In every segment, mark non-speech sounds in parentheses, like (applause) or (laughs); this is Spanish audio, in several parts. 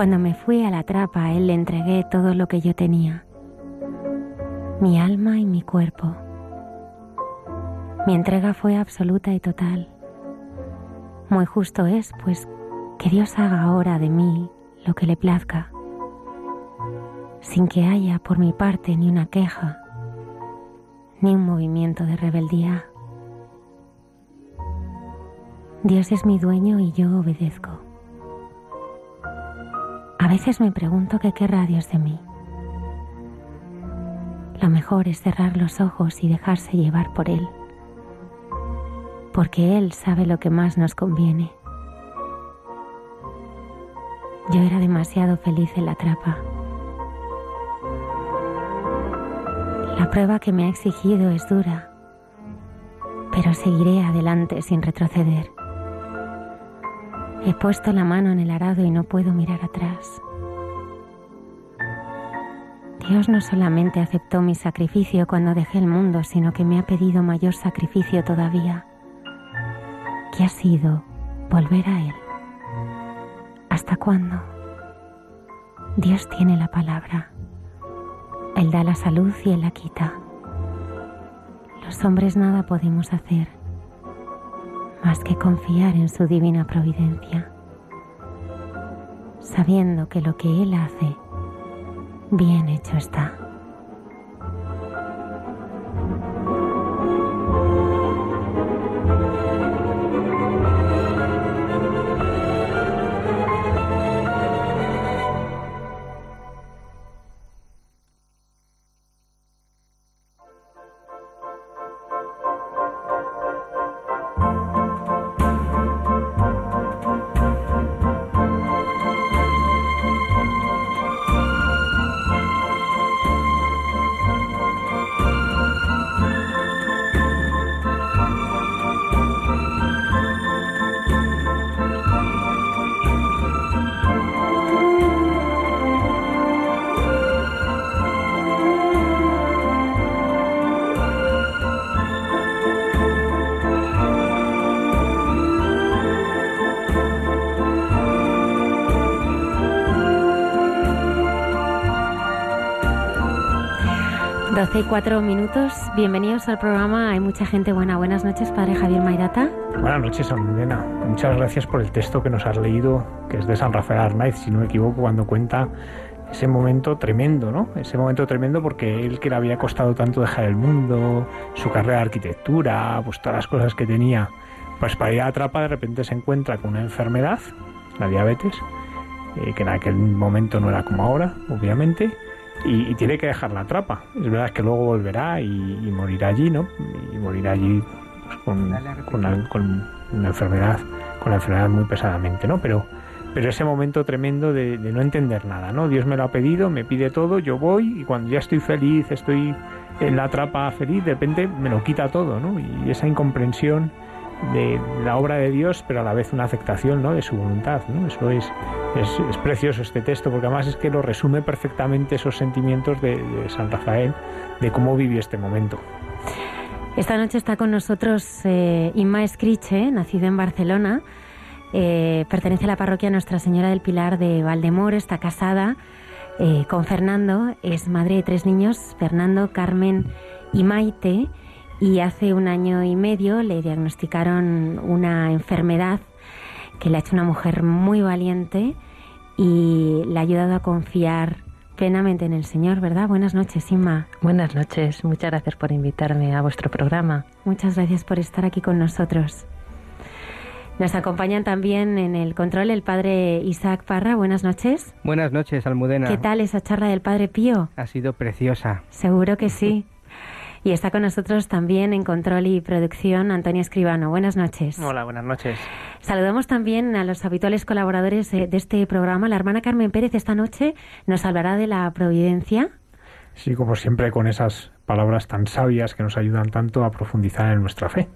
Cuando me fui a la trapa, él le entregué todo lo que yo tenía, mi alma y mi cuerpo. Mi entrega fue absoluta y total. Muy justo es, pues, que Dios haga ahora de mí lo que le plazca, sin que haya por mi parte ni una queja, ni un movimiento de rebeldía. Dios es mi dueño y yo obedezco. A veces me pregunto qué querrá Dios de mí. Lo mejor es cerrar los ojos y dejarse llevar por Él, porque Él sabe lo que más nos conviene. Yo era demasiado feliz en la trapa. La prueba que me ha exigido es dura, pero seguiré adelante sin retroceder. He puesto la mano en el arado y no puedo mirar atrás. Dios no solamente aceptó mi sacrificio cuando dejé el mundo, sino que me ha pedido mayor sacrificio todavía, que ha sido volver a Él. ¿Hasta cuándo? Dios tiene la palabra. Él da la salud y Él la quita. Los hombres nada podemos hacer más que confiar en su divina providencia, sabiendo que lo que Él hace, bien hecho está. 12 y 4 minutos. Bienvenidos al programa Hay mucha gente buena. Buenas noches, padre Javier Maidata. Buenas noches, Almudena. Muchas gracias por el texto que nos has leído, que es de San Rafael Arnaiz, si no me equivoco, cuando cuenta ese momento tremendo, ¿no? Ese momento tremendo porque él que le había costado tanto dejar el mundo, su carrera de arquitectura, pues todas las cosas que tenía, pues para ir a Trapa de repente se encuentra con una enfermedad, la diabetes, eh, que en aquel momento no era como ahora, obviamente, y, tiene que dejar la trapa. Es verdad que luego volverá y, morirá allí, ¿no? Y morirá allí pues, con, una, enfermedad, con la enfermedad muy pesadamente, ¿no? Pero, pero ese momento tremendo de, no entender nada, ¿no? Dios me lo ha pedido, me pide todo, yo voy y cuando ya estoy feliz, estoy en la trapa feliz, de repente me lo quita todo, ¿no? Y esa incomprensión de la obra de Dios, pero a la vez una aceptación ¿no? de su voluntad. ¿no? Eso es, es, precioso este texto, porque además es que lo resume perfectamente esos sentimientos de, San Rafael, de cómo vivió este momento. Esta noche está con nosotros eh, Inma Escriche, nacida en Barcelona. Eh, pertenece a la parroquia Nuestra Señora del Pilar de Valdemor, está casada eh, con Fernando, es madre de tres niños, Fernando, Carmen y Maite y hace un año y medio le diagnosticaron una enfermedad que le ha hecho una mujer muy valiente y le ha ayudado a confiar plenamente en el Señor, ¿verdad? Buenas noches, Inma. Buenas noches, muchas gracias por invitarme a vuestro programa. Muchas gracias por estar aquí con nosotros. Nos acompañan también en el control el padre Isaac Parra. Buenas noches. Buenas noches, Almudena. ¿Qué tal esa charla del padre Pío? Ha sido preciosa. Seguro que sí. Y está con nosotros también en control y producción Antonio Escribano. Buenas noches. Hola, buenas noches. Saludamos también a los habituales colaboradores eh, de este programa. La hermana Carmen Pérez esta noche nos hablará de la providencia. Sí, como siempre, con esas palabras tan sabias que nos ayudan tanto a profundizar en nuestra fe.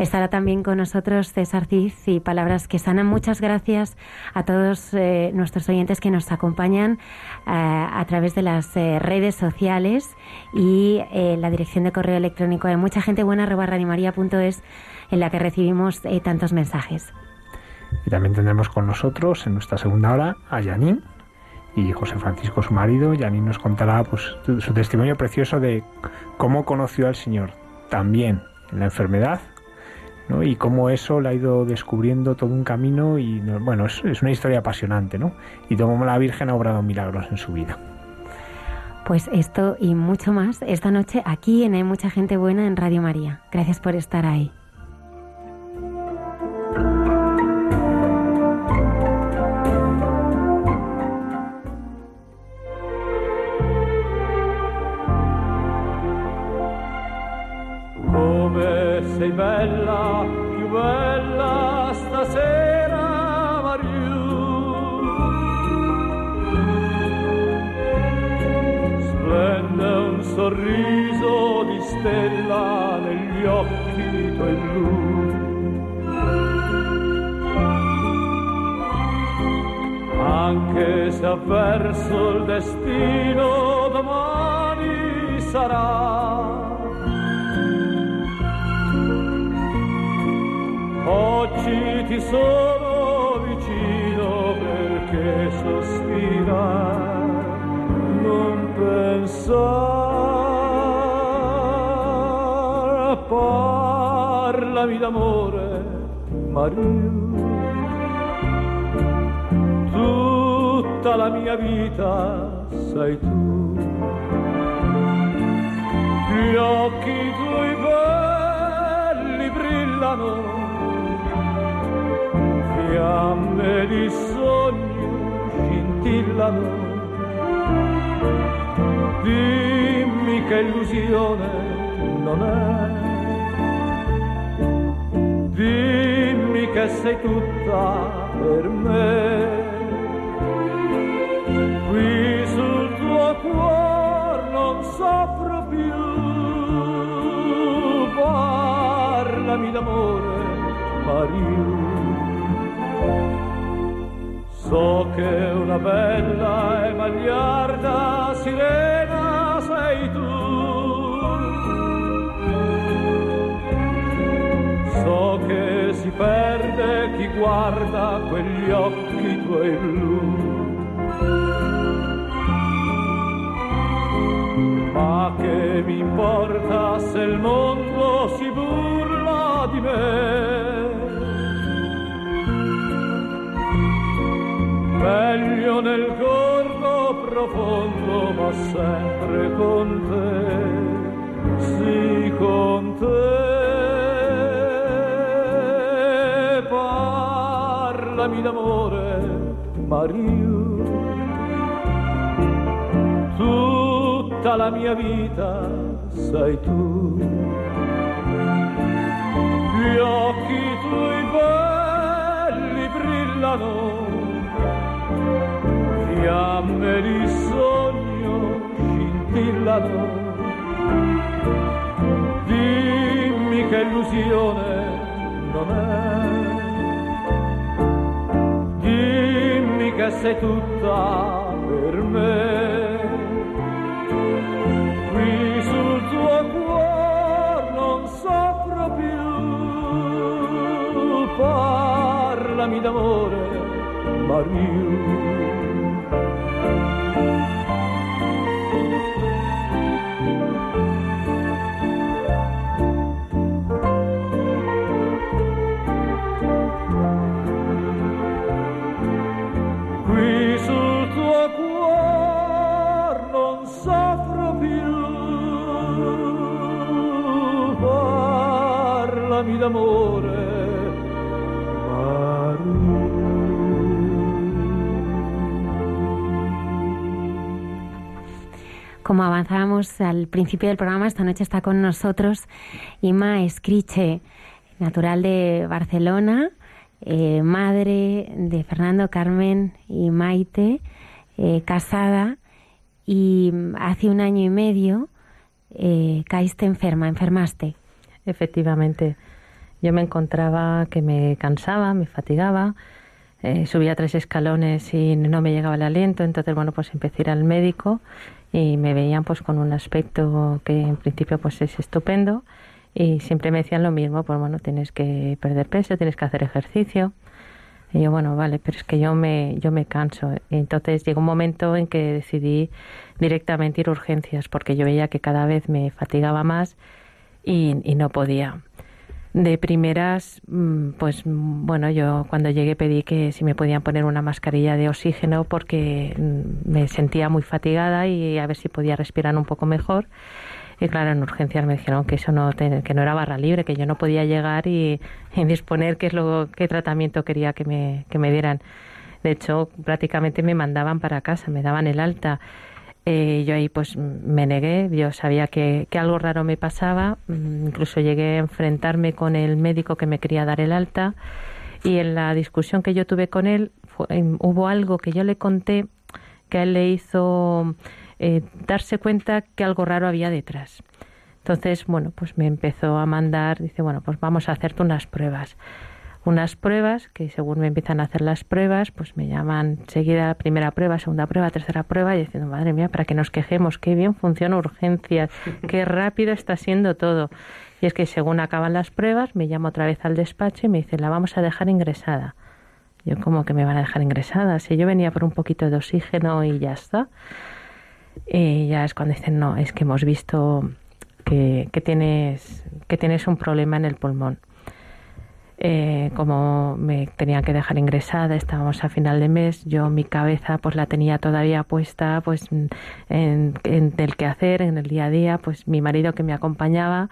Estará también con nosotros César Ciz y Palabras que Sanan. Muchas gracias a todos eh, nuestros oyentes que nos acompañan eh, a través de las eh, redes sociales y la dirección de correo electrónico de mucha gente buena es en la que recibimos tantos mensajes. Y también tendremos con nosotros en nuestra segunda hora a Janine y José Francisco, su marido. Janine nos contará pues, su testimonio precioso de cómo conoció al Señor, también en la enfermedad y cómo eso le ha ido descubriendo todo un camino y bueno, es, una historia apasionante, ¿no? Y cómo la Virgen ha obrado milagros en su vida. Pues esto y mucho más esta noche aquí en Hay Mucha Gente Buena en Radio María. Gracias por estar ahí. Sei bella, più bella stasera, Mariù. Splende un sorriso di stella negli occhi tuoi blu. Anche se avverso il destino domani sarà Oggi ti sono vicino perché sospira, non pensare, parlami d'amore, Maria. Tutta la mia vita sei tu, gli occhi tuoi belli brillano fiamme di sogno scintillano. Dimmi che illusione non è. Dimmi che sei tutta per me. Qui sul tuo cuore non soffro più. Parlami d'amore, Maria. So che una bella e magliarda sirena sei tu. So che si perde chi guarda quegli occhi tuoi blu. Ma che mi importa se il mondo si burla di me? Profondo, ma sempre con te, sì con te. Parlami d'amore, Mario, tutta la mia vita sei tu. Gli occhi tuoi belli brillano fiamme di sogno scintillano. Dimmi che illusione non è. Dimmi che sei tutta per me. Qui sul tuo cuore non soffro più. Parlami d'amore, Mario. D'amore. Como avanzábamos al principio del programa, esta noche está con nosotros Ima Escriche, natural de Barcelona, eh, madre de Fernando Carmen y Maite, eh, casada, y hace un año y medio eh, caíste enferma, enfermaste. Efectivamente, yo me encontraba que me cansaba, me fatigaba, eh, subía tres escalones y no me llegaba el aliento, entonces bueno, pues empecé a ir al médico y me veían pues con un aspecto que en principio pues es estupendo y siempre me decían lo mismo, pues bueno, tienes que perder peso, tienes que hacer ejercicio. Y yo, bueno, vale, pero es que yo me, yo me canso. entonces llegó un momento en que decidí directamente ir a urgencias porque yo veía que cada vez me fatigaba más y, y no podía. De primeras, mm, pues bueno, yo cuando llegué pedí que si me podían poner una mascarilla de oxígeno porque mm, me sentía muy fatigada y a ver si podía respirar un poco mejor. Y claro, en urgencias me dijeron que eso no, que no era barra libre, que yo no podía llegar y, disponer qué es lo, qué tratamiento quería que me, que me dieran. De hecho, prácticamente me mandaban para casa, me daban el alta. Eh, yo ahí pues me negué, yo sabía que, que, algo raro me pasaba, mm, incluso llegué a enfrentarme con el médico que me quería dar el alta y en la discusión que yo tuve con él hubo algo que yo le conté que a él le hizo eh, darse cuenta que algo raro había detrás. Entonces, bueno, pues me empezó a mandar, dice, bueno, pues vamos a hacerte unas pruebas. Unas pruebas que según me empiezan a hacer las pruebas, pues me llaman seguida primera prueba, segunda prueba, tercera prueba y diciendo, madre mía, para que nos quejemos, qué bien funciona urgencias, qué rápido está siendo todo. Y es que según acaban las pruebas, me llamo otra vez al despacho y me dice, la vamos a dejar ingresada. Yo, como que me van a dejar ingresada? Si yo venía por un poquito de oxígeno y ya está. Y ya es cuando dicen, no, es que hemos visto que, que tienes, que tienes un problema en el pulmón. Eh, como me tenían que dejar ingresada, estábamos a final de mes, yo mi cabeza pues la tenía todavía puesta pues en, en el quehacer, en el día a día, pues mi marido que me acompañaba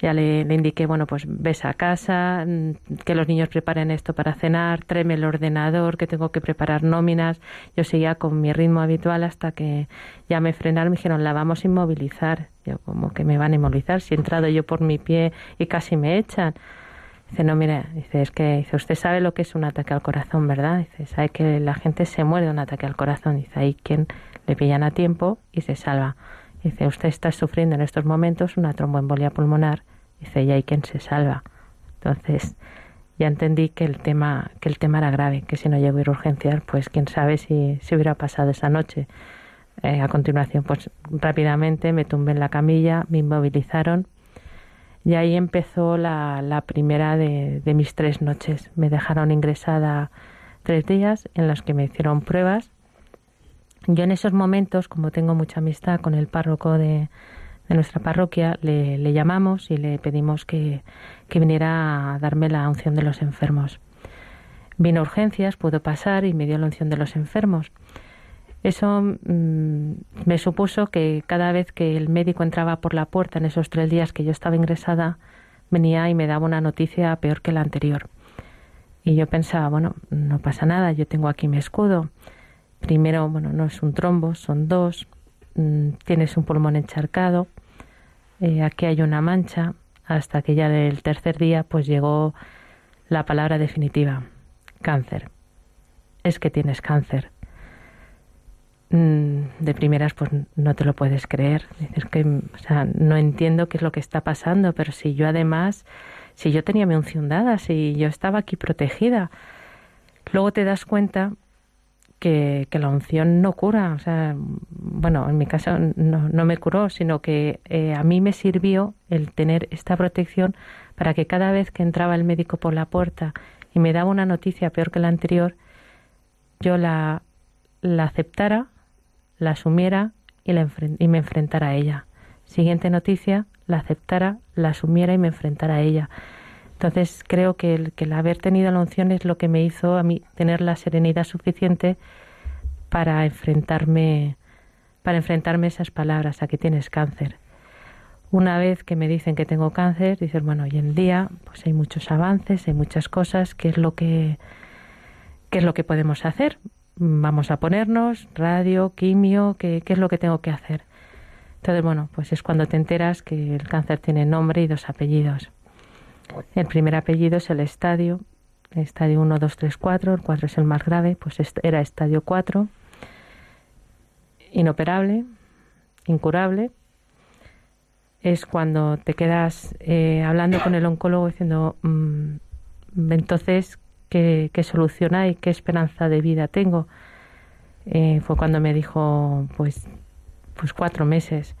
ya le, indiqué, bueno, pues ves a casa, mm, que los niños preparen esto para cenar, tráeme el ordenador, que tengo que preparar nóminas. Yo seguía con mi ritmo habitual hasta que ya me frenaron, me dijeron, la vamos a inmovilizar. Yo, como que me van a inmovilizar? Si he entrado yo por mi pie y casi me echan. Dice, no, mire, dice, es que dice, usted sabe lo que es un ataque al corazón, ¿verdad? Dice, sabe que la gente se muere de un ataque al corazón. Dice, hay quien le pillan a tiempo y se salva. Dice, usted está sufriendo en estos momentos una tromboembolia pulmonar. Dice, y hay quien se salva. Entonces, ya entendí que el tema, que el tema era grave, que si no llego a ir a urgencias, pues quién sabe si, si hubiera pasado esa noche. Eh, a continuación, pues rápidamente me tumbé en la camilla, me inmovilizaron y ahí empezó la, la primera de, de, mis tres noches. Me dejaron ingresada tres días en los que me hicieron pruebas yo en esos momentos, como tengo mucha amistad con el párroco de, nuestra parroquia, le, llamamos y le pedimos que, viniera a darme la unción de los enfermos. Vino a urgencias, pudo pasar y me dio la unción de los enfermos. Eso mm, me supuso que cada vez que el médico entraba por la puerta en esos tres días que yo estaba ingresada, venía y me daba una noticia peor que la anterior. Y yo pensaba, bueno, no pasa nada, yo tengo aquí mi escudo. Primero, bueno, no es un trombo, son dos. Mm, tienes un pulmón encharcado. Eh, aquí hay una mancha. Hasta que ya del tercer día, pues llegó la palabra definitiva: cáncer. Es que tienes cáncer. Mm, de primeras, pues no te lo puedes creer. Dices que, o sea, no entiendo qué es lo que está pasando, pero si yo además, si yo tenía mi unción dada, si yo estaba aquí protegida, luego te das cuenta que, la unción no cura. O sea, bueno, en mi caso no, no me curó, sino que eh, a mí me sirvió el tener esta protección para que cada vez que entraba el médico por la puerta y me daba una noticia peor que la anterior, yo la, la aceptara, la asumiera y, la y me enfrentara a ella. Siguiente noticia, la aceptara, la asumiera y me enfrentara a ella. Entonces creo que el, haber tenido la unción es lo que me hizo a mí tener la serenidad suficiente para enfrentarme, para enfrentarme a esas palabras, a que tienes cáncer. Una vez que me dicen que tengo cáncer, dices, bueno, hoy en día pues hay muchos avances, hay muchas cosas, ¿qué es lo que, qué es lo que podemos hacer? Vamos a ponernos radio, quimio, ¿qué, ¿qué es lo que tengo que hacer? Entonces, bueno, pues es cuando te enteras que el cáncer tiene nombre y dos apellidos. El primer apellido es el estadio, estadio 1, 2, 3, 4, el 4 es el más grave, pues era estadio 4, inoperable, incurable, es cuando te quedas eh, hablando con el oncólogo diciendo, mm, entonces, ¿qué, ¿qué, solución hay? ¿Qué esperanza de vida tengo? Eh, fue cuando me dijo, pues, pues cuatro meses.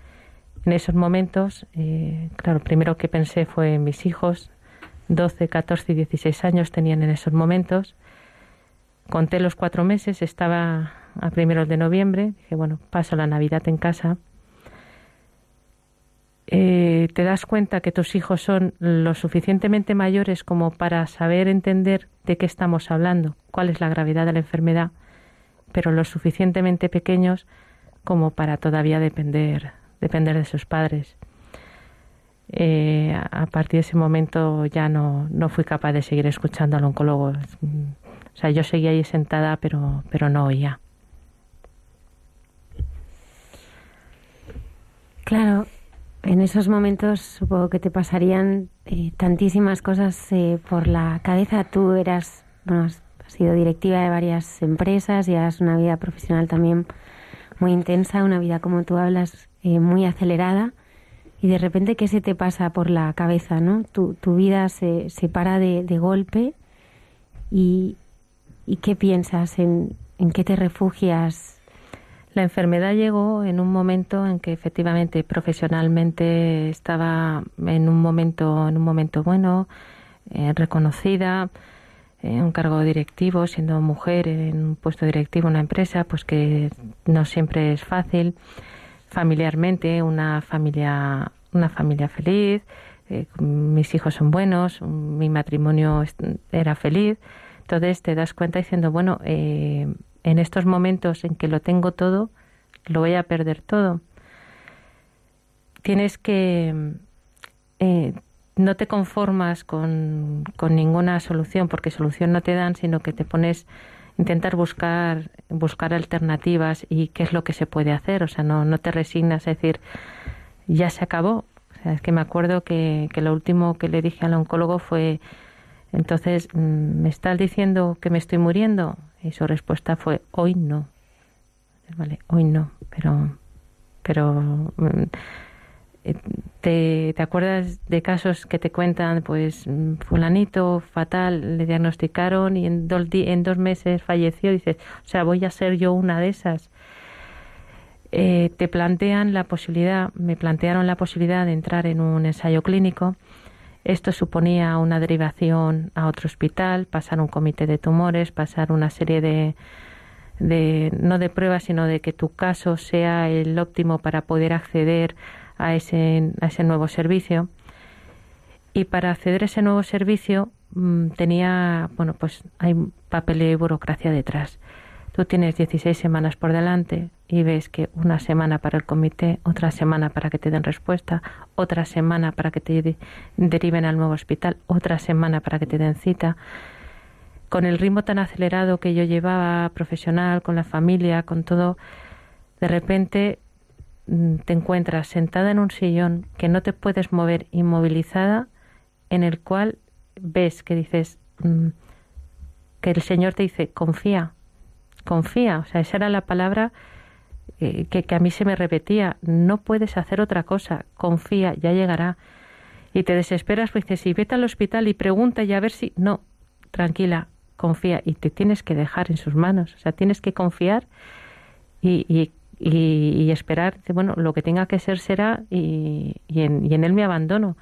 En esos momentos, eh, claro, primero que pensé fue en mis hijos, 12, 14 y 16 años tenían en esos momentos. Conté los cuatro meses, estaba a primeros de noviembre, dije, bueno, paso la Navidad en casa eh, te das cuenta que tus hijos son lo suficientemente mayores como para saber entender de qué estamos hablando, cuál es la gravedad de la enfermedad, pero lo suficientemente pequeños como para todavía depender, depender de sus padres. Eh, a partir de ese momento ya no, no fui capaz de seguir escuchando al oncólogo. O sea, yo seguía ahí sentada, pero, pero no oía. Claro, en esos momentos supongo que te pasarían eh, tantísimas cosas eh, por la cabeza. Tú eras, bueno, has sido directiva de varias empresas has una vida profesional también muy intensa, una vida como tú hablas eh, muy acelerada. Y de repente, ¿qué se te pasa por la cabeza? ¿no? Tu, tu vida se, se para de, de golpe y, y ¿qué piensas? ¿En, ¿En qué te refugias? La enfermedad llegó en un momento en que efectivamente profesionalmente estaba en un momento en un momento bueno, eh, reconocida, en un cargo directivo, siendo mujer en un puesto directivo en una empresa, pues que no siempre es fácil. Familiarmente, una familia una familia feliz, eh, mis hijos son buenos, mi matrimonio era feliz. Entonces te das cuenta diciendo, bueno, eh, en estos momentos en que lo tengo todo, lo voy a perder todo. Tienes que... Eh, no te conformas con, con, ninguna solución, porque solución no te dan, sino que te pones intentar buscar buscar alternativas y qué es lo que se puede hacer. O sea, no, no te resignas a decir, ya se acabó. O sea, es que me acuerdo que, que lo último que le dije al oncólogo fue, entonces, mm, ¿me estás diciendo que me estoy muriendo? Y su respuesta fue, hoy no. Vale, hoy no, pero, pero mm, eh, ¿te, ¿te acuerdas de casos que te cuentan, pues, mm, fulanito fatal, le diagnosticaron y en dos, en dos meses falleció? Dices, o sea, voy a ser yo una de esas. Eh, te plantean la posibilidad, me plantearon la posibilidad de entrar en un ensayo clínico esto suponía una derivación a otro hospital, pasar un comité de tumores, pasar una serie de, de no de pruebas, sino de que tu caso sea el óptimo para poder acceder a ese, nuevo servicio. Y para acceder a ese nuevo servicio mm, tenía, bueno, pues hay papel y burocracia detrás. Tú tienes 16 semanas por delante y ves que una semana para el comité, otra semana para que te den respuesta, otra semana para que te deriven al nuevo hospital, otra semana para que te den cita. Con el ritmo tan acelerado que yo llevaba profesional, con la familia, con todo, de repente mm, te encuentras sentada en un sillón que no te puedes mover, inmovilizada, en el cual ves que dices, mm, que el Señor te dice, confía, confía. O sea, esa era la palabra eh, que, que, a mí se me repetía. No puedes hacer otra cosa, confía, ya llegará. Y te desesperas, pues dices, sí, vete al hospital y pregunta y a ver si... No, tranquila, confía. Y te tienes que dejar en sus manos. O sea, tienes que confiar y, y, y, esperar, bueno, lo que tenga que ser será y, en, y en él me abandono.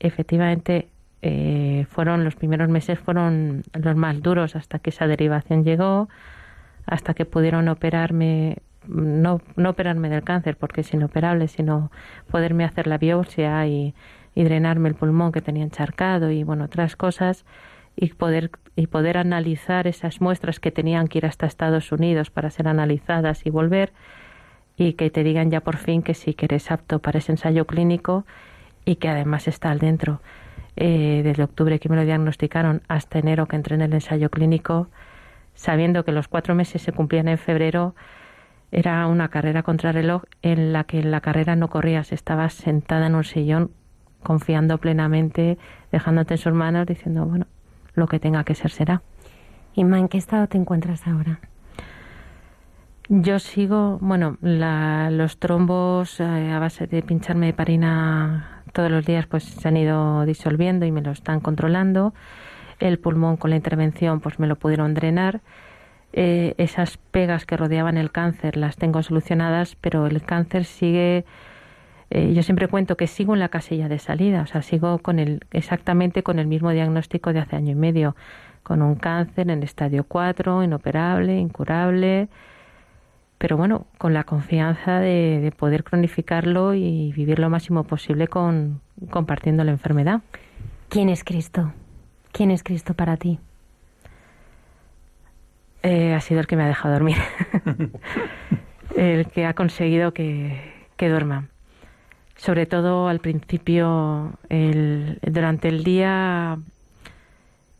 Efectivamente, eh, fueron los primeros meses fueron los más duros hasta que esa derivación llegó hasta que pudieron operarme, no, no operarme del cáncer porque es inoperable, sino poderme hacer la biopsia y, drenarme el pulmón que tenía encharcado y bueno, otras cosas y poder y poder analizar esas muestras que tenían que ir hasta Estados Unidos para ser analizadas y volver y que te digan ya por fin que sí que eres apto para ese ensayo clínico y que además está al dentro. Eh, desde octubre que me lo diagnosticaron hasta enero que entré en el ensayo clínico, sabiendo que los cuatro meses se cumplían en febrero, era una carrera contra reloj en la que en la carrera no corrías, estabas sentada en un sillón confiando plenamente, dejándote en sus manos, diciendo, bueno, lo que tenga que ser será. Inma, ¿en qué estado te encuentras ahora? Yo sigo, bueno, los trombos eh, a base de pincharme parina todos los días pues se han ido disolviendo y me lo están controlando. El pulmón con la intervención pues me lo pudieron drenar. Eh, esas pegas que rodeaban el cáncer las tengo solucionadas, pero el cáncer sigue eh, yo siempre cuento que sigo en la casilla de salida, o sea, sigo con el, exactamente con el mismo diagnóstico de hace año y medio, con un cáncer en estadio 4, inoperable, incurable, pero bueno, con la confianza de, poder cronificarlo y vivir lo máximo posible con, compartiendo la enfermedad. ¿Quién es Cristo? ¿Quién es Cristo para ti? Eh, ha sido el que me ha dejado dormir, (laughs) el que ha conseguido que, que duerma sobre todo al principio, el, durante el día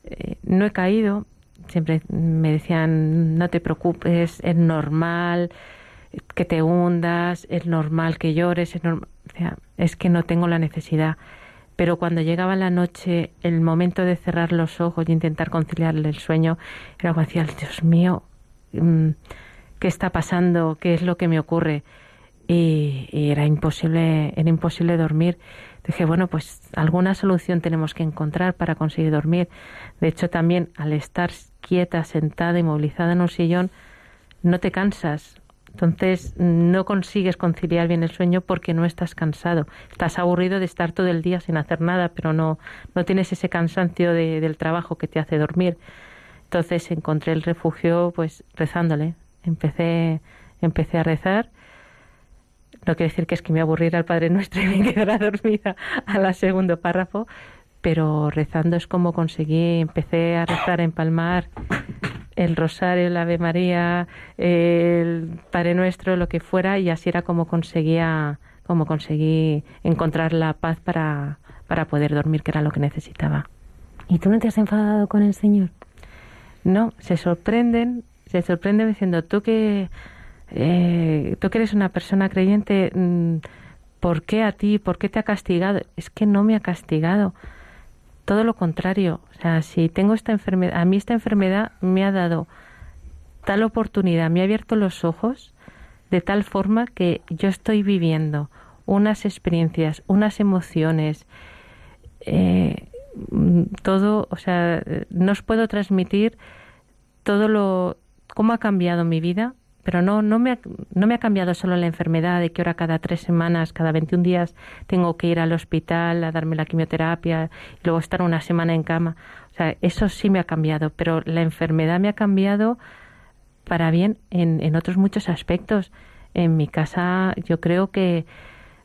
eh, no he caído, siempre me decían, no te preocupes, es normal que te hundas, es normal que llores, es, es que no tengo la necesidad. Pero cuando llegaba la noche, el momento de cerrar los ojos y intentar conciliarle el sueño, era como decía, Dios mío, mm, ¿qué está pasando? ¿Qué es lo que me ocurre? y, era imposible, era imposible dormir. Dije, bueno, pues alguna solución tenemos que encontrar para conseguir dormir. De hecho, también al estar quieta, sentada, y movilizada en un sillón, no te cansas. Entonces no consigues conciliar bien el sueño porque no estás cansado. Estás aburrido de estar todo el día sin hacer nada, pero no, no tienes ese cansancio del trabajo que te hace dormir. Entonces encontré el refugio pues rezándole. Empecé, empecé a rezar no quiere decir que es que me aburriera el Padre Nuestro y me quedara dormida a la segundo párrafo, pero rezando es como conseguí, empecé a rezar, a empalmar el rosario, el Ave María, el Padre Nuestro, lo que fuera, y así era como conseguía, como conseguí encontrar la paz para, para poder dormir, que era lo que necesitaba. ¿Y tú no te has enfadado con el Señor? No, se sorprenden, se sorprenden diciendo, tú que eh, tú que eres una persona creyente, mm, ¿por qué a ti? ¿Por qué te ha castigado? Es que no me ha castigado. Todo lo contrario. O sea, si tengo esta enfermedad, a mí esta enfermedad me ha dado tal oportunidad, me ha abierto los ojos de tal forma que yo estoy viviendo unas experiencias, unas emociones, eh, todo, o sea, no os puedo transmitir todo lo, cómo ha cambiado mi vida pero no, no, me ha, no me ha cambiado solo la enfermedad de que ahora cada tres semanas, cada 21 días tengo que ir al hospital a darme la quimioterapia y luego estar una semana en cama. O sea, eso sí me ha cambiado, pero la enfermedad me ha cambiado para bien en, en otros muchos aspectos. En mi casa yo creo que,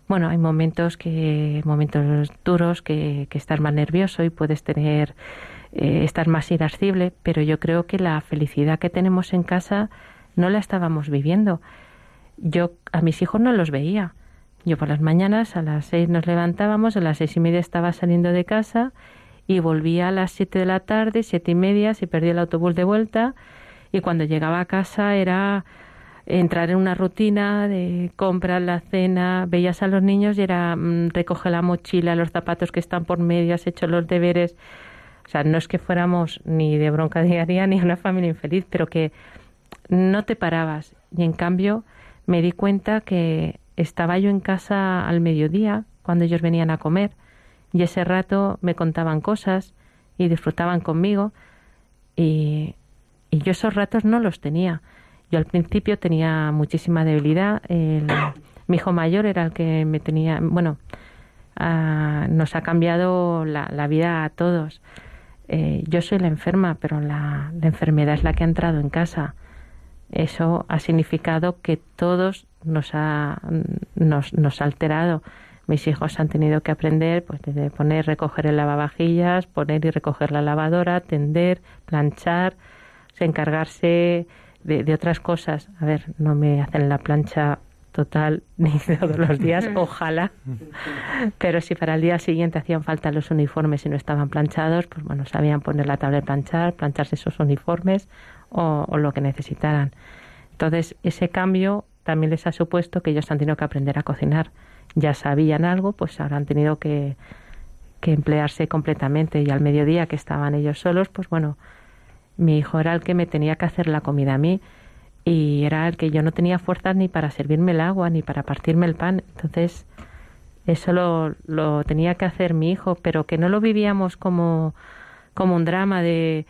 bueno, hay momentos que, momentos duros que, que estás más nervioso y puedes tener, eh, estar más irascible, pero yo creo que la felicidad que tenemos en casa no la estábamos viviendo. Yo a mis hijos no los veía. Yo por las mañanas a las seis nos levantábamos, a las seis y media estaba saliendo de casa y volvía a las siete de la tarde, siete y media, se perdía el autobús de vuelta y cuando llegaba a casa era entrar en una rutina de comprar la cena, veías a los niños y era mm, recoge la mochila, los zapatos que están por medio, has hecho los deberes. O sea, no es que fuéramos ni de bronca diaria ni una familia infeliz, pero que no te parabas. Y en cambio me di cuenta que estaba yo en casa al mediodía cuando ellos venían a comer y ese rato me contaban cosas y disfrutaban conmigo y, y yo esos ratos no los tenía. Yo al principio tenía muchísima debilidad. mi hijo mayor era el que me tenía, bueno, ah, nos ha cambiado la, la vida a todos. Eh, yo soy la enferma, pero la, la enfermedad es la que ha entrado en casa eso ha significado que todos nos ha, nos, nos ha alterado. Mis hijos han tenido que aprender pues desde poner, recoger el lavavajillas, poner y recoger la lavadora, tender, planchar, encargarse de, de, otras cosas. A ver, no me hacen la plancha total, (laughs) ni todos los días, (laughs) ojalá. Pero si para el día siguiente hacían falta los uniformes y no estaban planchados, pues bueno, sabían poner la tabla de planchar, plancharse esos uniformes o, lo que necesitaran. Entonces, ese cambio también les ha supuesto que ellos han tenido que aprender a cocinar. Ya sabían algo, pues han tenido que, que emplearse completamente. Y al mediodía que estaban ellos solos, pues bueno, mi hijo era el que me tenía que hacer la comida a mí y era el que yo no tenía fuerzas ni para servirme el agua ni para partirme el pan. Entonces, eso lo, lo tenía que hacer mi hijo, pero que no lo vivíamos como, como un drama de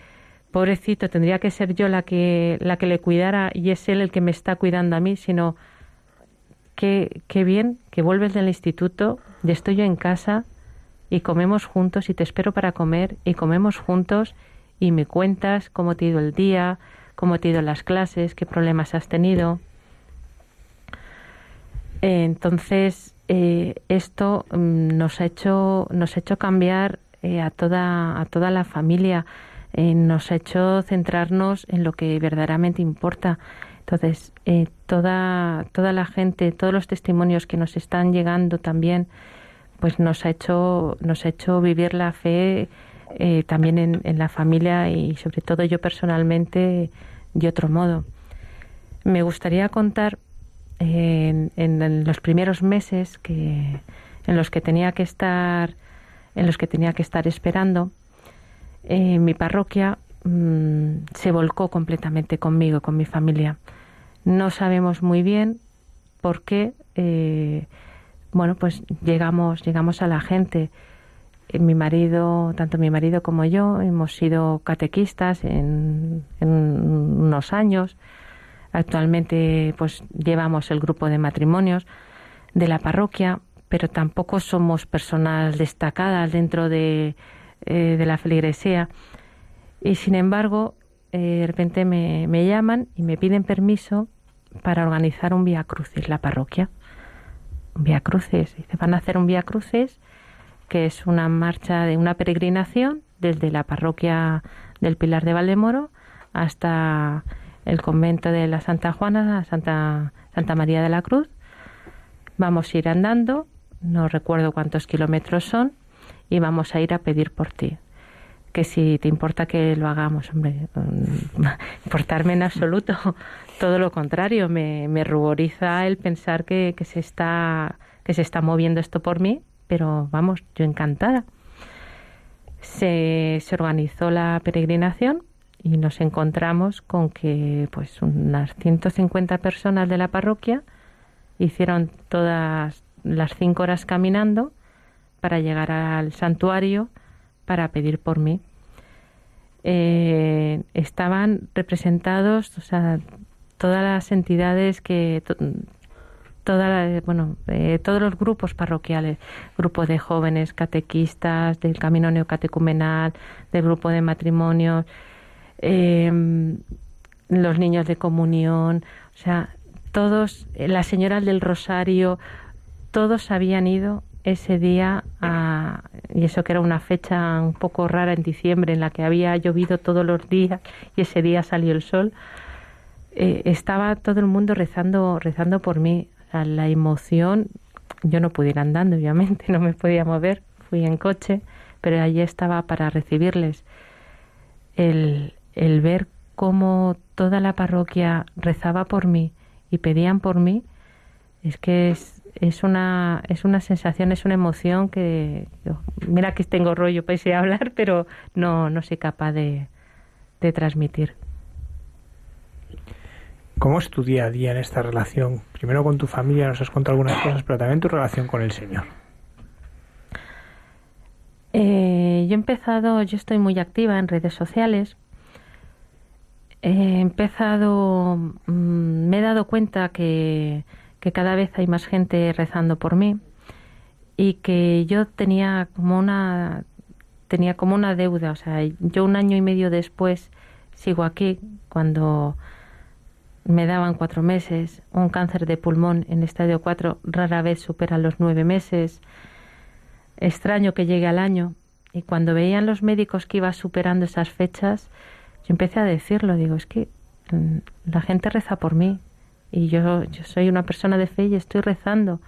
pobrecito, tendría que ser yo la que, la que le cuidara y es él el que me está cuidando a mí, sino que, qué bien que vuelves del instituto, y estoy yo en casa y comemos juntos y te espero para comer y comemos juntos y me cuentas cómo te ha ido el día, cómo te ha ido las clases, qué problemas has tenido. entonces, eh, esto mm, nos ha hecho, nos ha hecho cambiar eh, a, toda, a toda la familia, eh, nos ha hecho centrarnos en lo que verdaderamente importa. Entonces, toda, toda la gente, todos los testimonios que nos están llegando también, pues nos ha hecho, nos ha hecho vivir la fe eh, también en, la familia y sobre todo yo personalmente de otro modo. Me gustaría contar en, los primeros meses que, en los que tenía que estar en los que tenía que estar esperando eh, mi parroquia mm, se volcó completamente conmigo con mi familia no sabemos muy bien por qué eh, bueno pues llegamos llegamos a la gente mi marido, tanto mi marido como yo, hemos sido catequistas en, unos años. Actualmente, pues llevamos el grupo de matrimonios de la parroquia, pero tampoco somos personas destacadas dentro de, eh, de la feligresía. Y sin embargo, eh, de repente me, me, llaman y me piden permiso para organizar un Vía Crucis, la parroquia. Un Vía Crucis. Dice, van a hacer un Vía Crucis que es una marcha de una peregrinación desde la parroquia del Pilar de Valdemoro hasta el convento de la Santa Juana, Santa, Santa María de la Cruz. Vamos a ir andando, no recuerdo cuántos kilómetros son, y vamos a ir a pedir por ti. Que si te importa que lo hagamos, hombre, (laughs) importarme en absoluto, todo lo contrario, me, me ruboriza el pensar que, que, se está, que se está moviendo esto por mí pero vamos, yo encantada. Se, se organizó la peregrinación y nos encontramos con que pues unas 150 personas de la parroquia hicieron todas las cinco horas caminando para llegar al santuario para pedir por mí. Eh, estaban representados, o sea, todas las entidades que toda bueno, eh, todos los grupos parroquiales, grupo de jóvenes catequistas, del camino neocatecumenal, del grupo de matrimonios, em, los niños de comunión, o sea, todos, eh, las señoras del Rosario, todos habían ido ese día y eso que era una fecha un poco rara en diciembre en la que había llovido todos los días y ese día salió el sol, eh, estaba todo el mundo rezando, rezando por mí la emoción, yo no pude ir andando, obviamente, (laughs) no me podía mover, fui en coche, pero allí estaba para recibirles. El, el ver cómo toda la parroquia rezaba por mí y pedían por mí, es que es, es, una, es una sensación, es una emoción que, mira que tengo rollo para a hablar, pero no, no soy capaz de, de transmitir. ¿Cómo es tu día a día en esta relación? Primero con tu familia, nos has contado algunas cosas, pero también tu relación con el Señor. Eh, yo he empezado, yo estoy muy activa en redes sociales. He empezado, mm, me he dado cuenta que, que cada vez hay más gente rezando por mí y que yo tenía como una tenía como una deuda, o sea, yo un año y medio después sigo aquí cuando me daban cuatro meses, un cáncer de pulmón en estadio 4 rara vez supera los nueve meses, extraño que llegue al año, y cuando veían los médicos que iba superando esas fechas, yo empecé a decirlo, digo, es que mm, la gente reza por mí, y yo, yo soy una persona de fe y estoy rezando.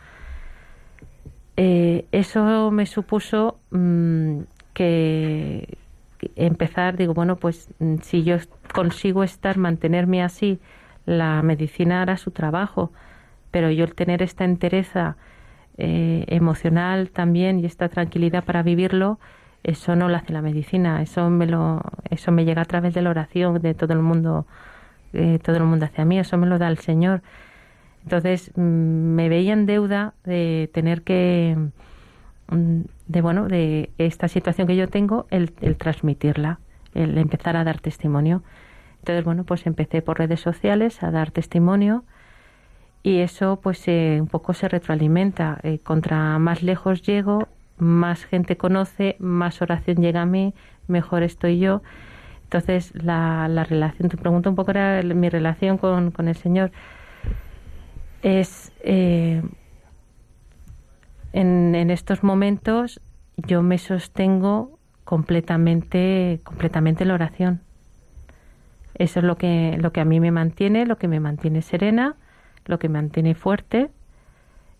Eh, eso me supuso mm, que empezar, digo, bueno, pues mm, si yo consigo estar, mantenerme así, la medicina hará su trabajo, pero yo el tener esta entereza eh, emocional también y esta tranquilidad para vivirlo, eso no lo hace la medicina, eso me lo, eso me llega a través de la oración de todo el mundo, eh, todo el mundo hacia mí, eso me lo da el Señor. Entonces mm, me veía en deuda de tener que, mm, de bueno, de esta situación que yo tengo, el, transmitirla, el empezar a dar testimonio. Entonces, bueno, pues empecé por redes sociales a dar testimonio y eso pues eh, un poco se retroalimenta. Eh, contra más lejos llego, más gente conoce, más oración llega a mí, mejor estoy yo. Entonces, la, la relación, te pregunto un poco era mi relación con, con el Señor. Es eh, en, en, estos momentos yo me sostengo completamente completamente en la oración. Eso es lo que lo que a mí me mantiene lo que me mantiene serena lo que me mantiene fuerte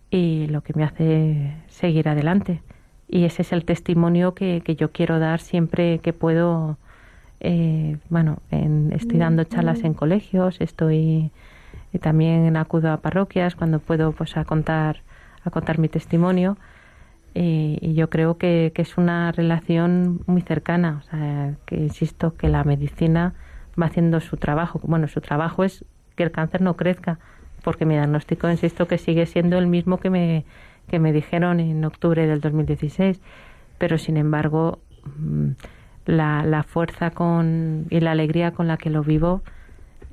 y lo que me hace seguir adelante. Y ese es el testimonio que, que yo quiero dar siempre que puedo eh, bueno en, estoy dando charlas en colegios estoy y también acudo a parroquias cuando puedo pues a contar a contar mi testimonio. Y, yo creo que, que, es una relación muy cercana o sea que insisto que la medicina va haciendo su trabajo. Bueno su trabajo es que el cáncer no crezca porque mi diagnóstico insisto que sigue siendo el mismo que me que me dijeron en octubre del 2016 pero sin embargo mm, la, la fuerza con y la alegría con la que lo vivo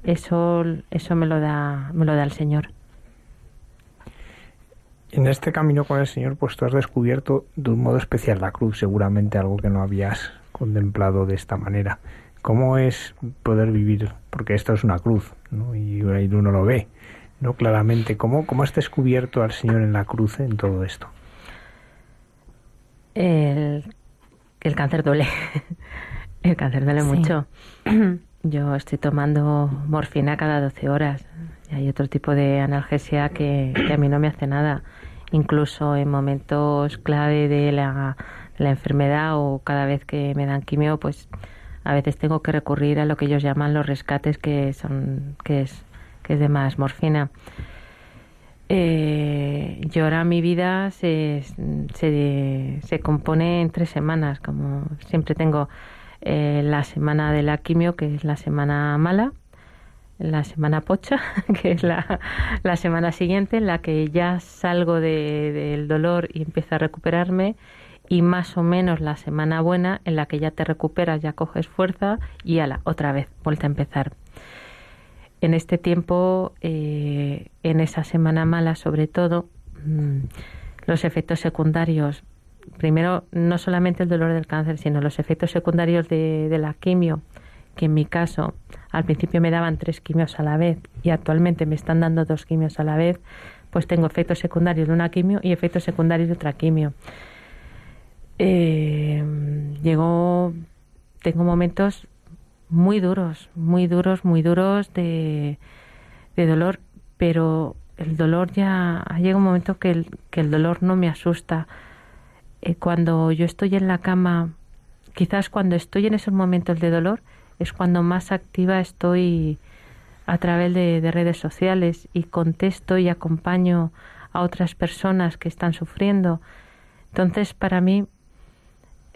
eso, eso me lo da, me lo da el Señor. En este camino con el Señor, pues tú has descubierto de un modo especial la cruz, seguramente algo que no habías contemplado de esta manera. ¿Cómo es poder vivir? Porque esto es una cruz, ¿no? y, uno lo ve, ¿no? Claramente. ¿Cómo, ¿Cómo has descubierto al Señor en la cruz en todo esto? El, el cáncer duele. (laughs) el cáncer duele mucho. (clears throat) Yo estoy tomando morfina cada 12 horas y hay otro tipo de analgesia que, a mí no me hace nada. Incluso en momentos clave de la, la enfermedad o cada vez que me dan quimio, pues a veces tengo que recurrir a lo que ellos llaman los rescates, que son que es que es de más morfina. Eh, yo ahora mi vida se, se, se compone en tres semanas, como siempre tengo eh, la semana de la quimio, que es la semana mala, la semana pocha, (laughs) que es la, la semana siguiente, en la que ya salgo del de, dolor y empiezo a recuperarme, y más o menos la semana buena, en la que ya te recuperas, ya coges fuerza y a la otra vez, vuelta a empezar. En este tiempo, eh, en esa semana mala sobre todo, mmm, los efectos secundarios primero no solamente el dolor del cáncer, sino los efectos secundarios de, la quimio, que en mi caso al principio me daban tres quimios a la vez y actualmente me están dando dos quimios a la vez, pues tengo efectos secundarios de una quimio y efectos secundarios de otra quimio. Eh, tengo momentos muy duros, muy duros, muy duros de, de dolor, pero el dolor ya llega un momento que el, que el dolor no me asusta eh, cuando yo estoy en la cama, quizás cuando estoy en esos momentos de dolor, es cuando más activa estoy a través de, redes sociales y contesto y acompaño a otras personas que están sufriendo. Entonces, para mí,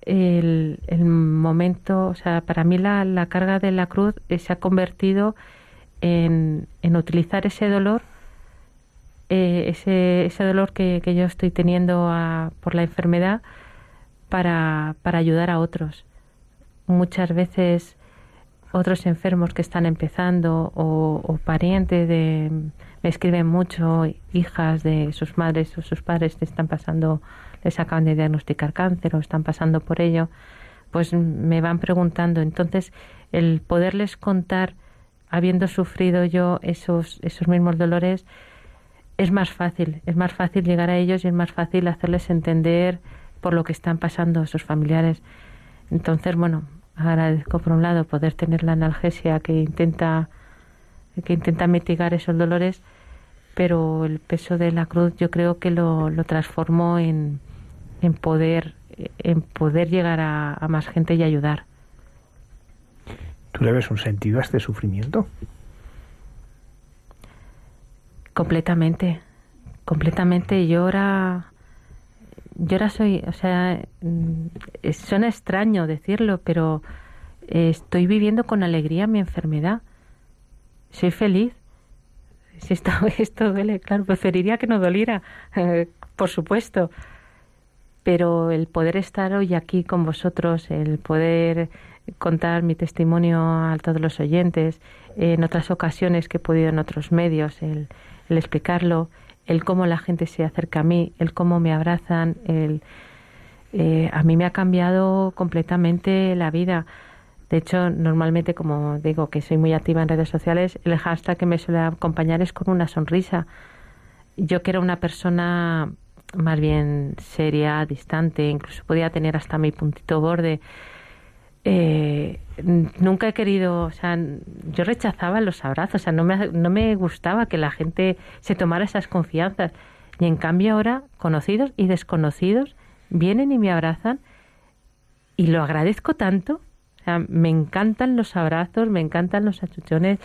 el, momento, o sea, para mí la, carga de la cruz eh, se ha convertido en utilizar ese dolor eh, ese, dolor que, yo estoy teniendo por la enfermedad para, para ayudar a otros. Muchas veces otros enfermos que están empezando o, o, parientes de me escriben mucho hijas de sus madres o sus padres que están pasando les acaban de diagnosticar cáncer o están pasando por ello pues me van preguntando entonces el poderles contar habiendo sufrido yo esos esos mismos dolores es más fácil, es más fácil llegar a ellos y es más fácil hacerles entender por lo que están pasando sus familiares. Entonces, bueno, agradezco por un lado poder tener la analgesia que intenta que intenta mitigar esos dolores pero el peso de la cruz yo creo que lo, lo transformó en, en poder en poder llegar a, a más gente y ayudar. ¿Tú le ves un sentido a este sufrimiento? Completamente, completamente. Yo ahora, yo ahora soy, o sea, mm, suena extraño decirlo, pero estoy viviendo con alegría mi enfermedad. Soy feliz. Si esto, (laughs) esto duele, claro, preferiría que no doliera, (laughs) por supuesto. Pero el poder estar hoy aquí con vosotros, el poder contar mi testimonio a todos los oyentes, en otras ocasiones que he podido en otros medios, el, el explicarlo, el cómo la gente se acerca a mí, el cómo me abrazan, el, eh, a mí me ha cambiado completamente la vida. De hecho, normalmente, como digo, que soy muy activa en redes sociales, el hashtag que me suele acompañar es con una sonrisa. Yo que era una persona más bien seria, distante, incluso podía tener hasta mi puntito borde, eh, nunca he querido, o sea, yo rechazaba los abrazos, o sea, no me, no me gustaba que la gente se tomara esas confianzas. Y en cambio ahora, conocidos y desconocidos vienen y me abrazan y lo agradezco tanto. O sea, me encantan los abrazos, me encantan los achuchones,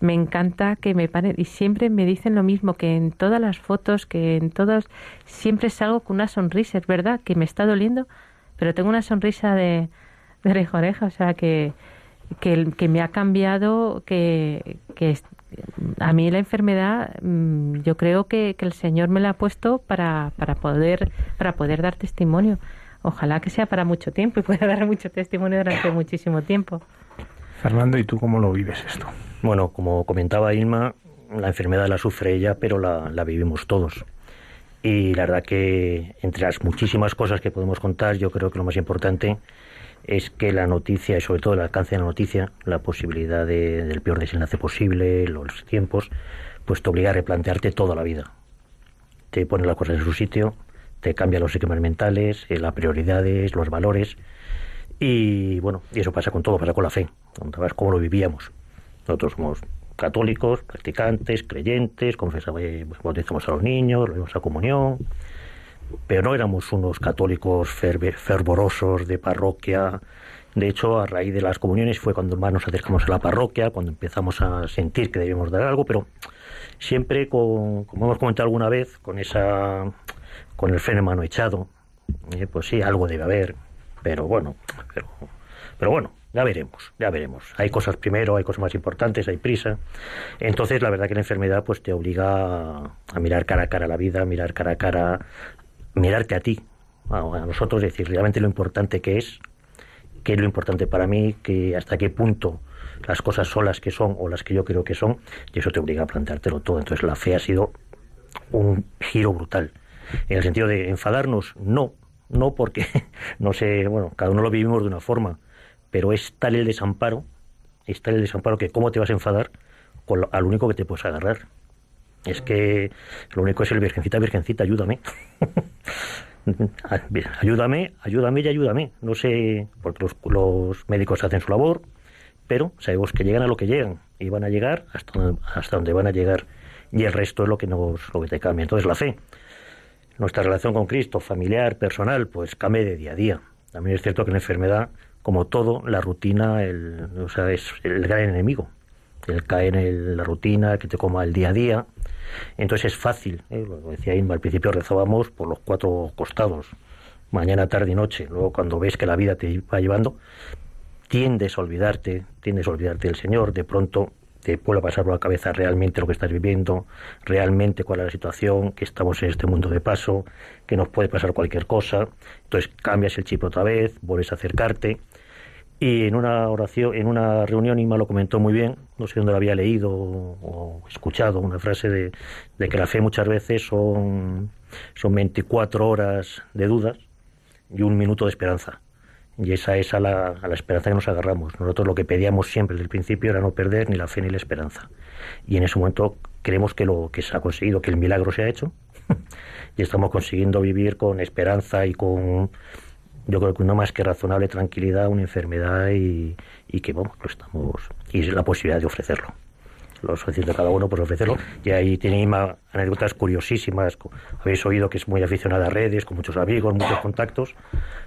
me encanta que me paren y siempre me dicen lo mismo, que en todas las fotos, que en todas, siempre salgo con una sonrisa, es verdad que me está doliendo, pero tengo una sonrisa de, de oreja oreja, o sea que, que, que me ha cambiado, que, que a mí la enfermedad mm, yo creo que, que, el Señor me la ha puesto para, para, poder, para poder dar testimonio. Ojalá que sea para mucho tiempo y pueda (laughs) dar mucho testimonio durante muchísimo tiempo. Fernando, ¿y tú cómo lo vives esto? Bueno, como comentaba Ilma, la enfermedad la sufre ella, pero la, la vivimos todos. Y la verdad que entre las muchísimas cosas que podemos contar, yo creo que lo más importante es que la noticia, y sobre todo el alcance de la noticia, la posibilidad de, del peor desenlace posible, los tiempos, pues te obliga a replantearte toda la vida. Te pone las cosas en su sitio, te cambia los esquemas mentales, eh, las prioridades, los valores. Y bueno, y eso pasa con todo, pasa con la fe. Sabes cómo lo vivíamos. Nosotros somos católicos, practicantes, creyentes, confesamos, eh, bautizamos a los niños, lo a comunión, pero no éramos unos católicos fervorosos de parroquia. De hecho, a raíz de las comuniones fue cuando más nos acercamos a la parroquia, cuando empezamos a sentir que debíamos dar algo, pero siempre, con, como hemos comentado alguna vez, con esa con el freno mano echado, eh, pues sí, algo debe haber, pero bueno, pero, pero bueno, ya veremos, ya veremos. Hay cosas primero, hay cosas más importantes, hay prisa. Entonces, la verdad que la enfermedad pues te obliga a mirar cara a cara la vida, a mirar cara a cara mirarte a ti, a, nosotros, decir realmente lo importante que es, qué es lo importante para mí, que hasta qué punto las cosas son las que son o las que yo creo que son, y eso te obliga a planteártelo todo. Entonces la fe ha sido un giro brutal. En el sentido de enfadarnos, no, no porque, (laughs) no sé, bueno, cada uno lo vivimos de una forma, pero es tal el desamparo, es tal el desamparo que cómo te vas a enfadar con al único que te puedes agarrar. Es que lo único es el virgencita, virgencita, ayúdame. (laughs) ayúdame, ayúdame y ayúdame. No sé, porque los, médicos hacen su labor, pero sabemos que llegan a lo que llegan y van a llegar hasta, hasta donde van a llegar y el resto es lo que nos lo que te cambia. Entonces la fe, nuestra relación con Cristo, familiar, personal, pues cambia de día a día. También es cierto que la enfermedad, como todo, la rutina, el, o sea, es el gran enemigo. El caer en la rutina, que te coma el día a día, entonces es fácil, ¿eh? lo decía Inma, al principio rezábamos por los cuatro costados, mañana, tarde y noche. Luego cuando ves que la vida te va llevando, tiendes a olvidarte, tiendes a olvidarte del Señor, de pronto te puede pasar por la cabeza realmente lo que estás viviendo, realmente cuál es la situación, que estamos en este mundo de paso, que nos puede pasar cualquier cosa. Entonces cambias el chip otra vez, vuelves a acercarte y en una oración, en una reunión, Inma lo comentó muy bien, no sé dónde lo había leído o escuchado, una frase de, de que la fe muchas veces son, son 24 horas de dudas y un minuto de esperanza. Y esa es a la, a la esperanza que nos agarramos. Nosotros lo que pedíamos siempre desde el principio era no perder ni la fe ni la esperanza. Y en ese momento creemos que lo que se ha conseguido, que el milagro se ha hecho, (laughs) y estamos consiguiendo vivir con esperanza y con yo creo que una más que razonable tranquilidad una enfermedad y, que vamos lo estamos y la posibilidad de ofrecerlo lo suficiente cada uno, pues ofrecerlo. Y ahí tiene anécdotas curiosísimas. Habéis oído que es muy aficionada a redes, con muchos amigos, muchos contactos.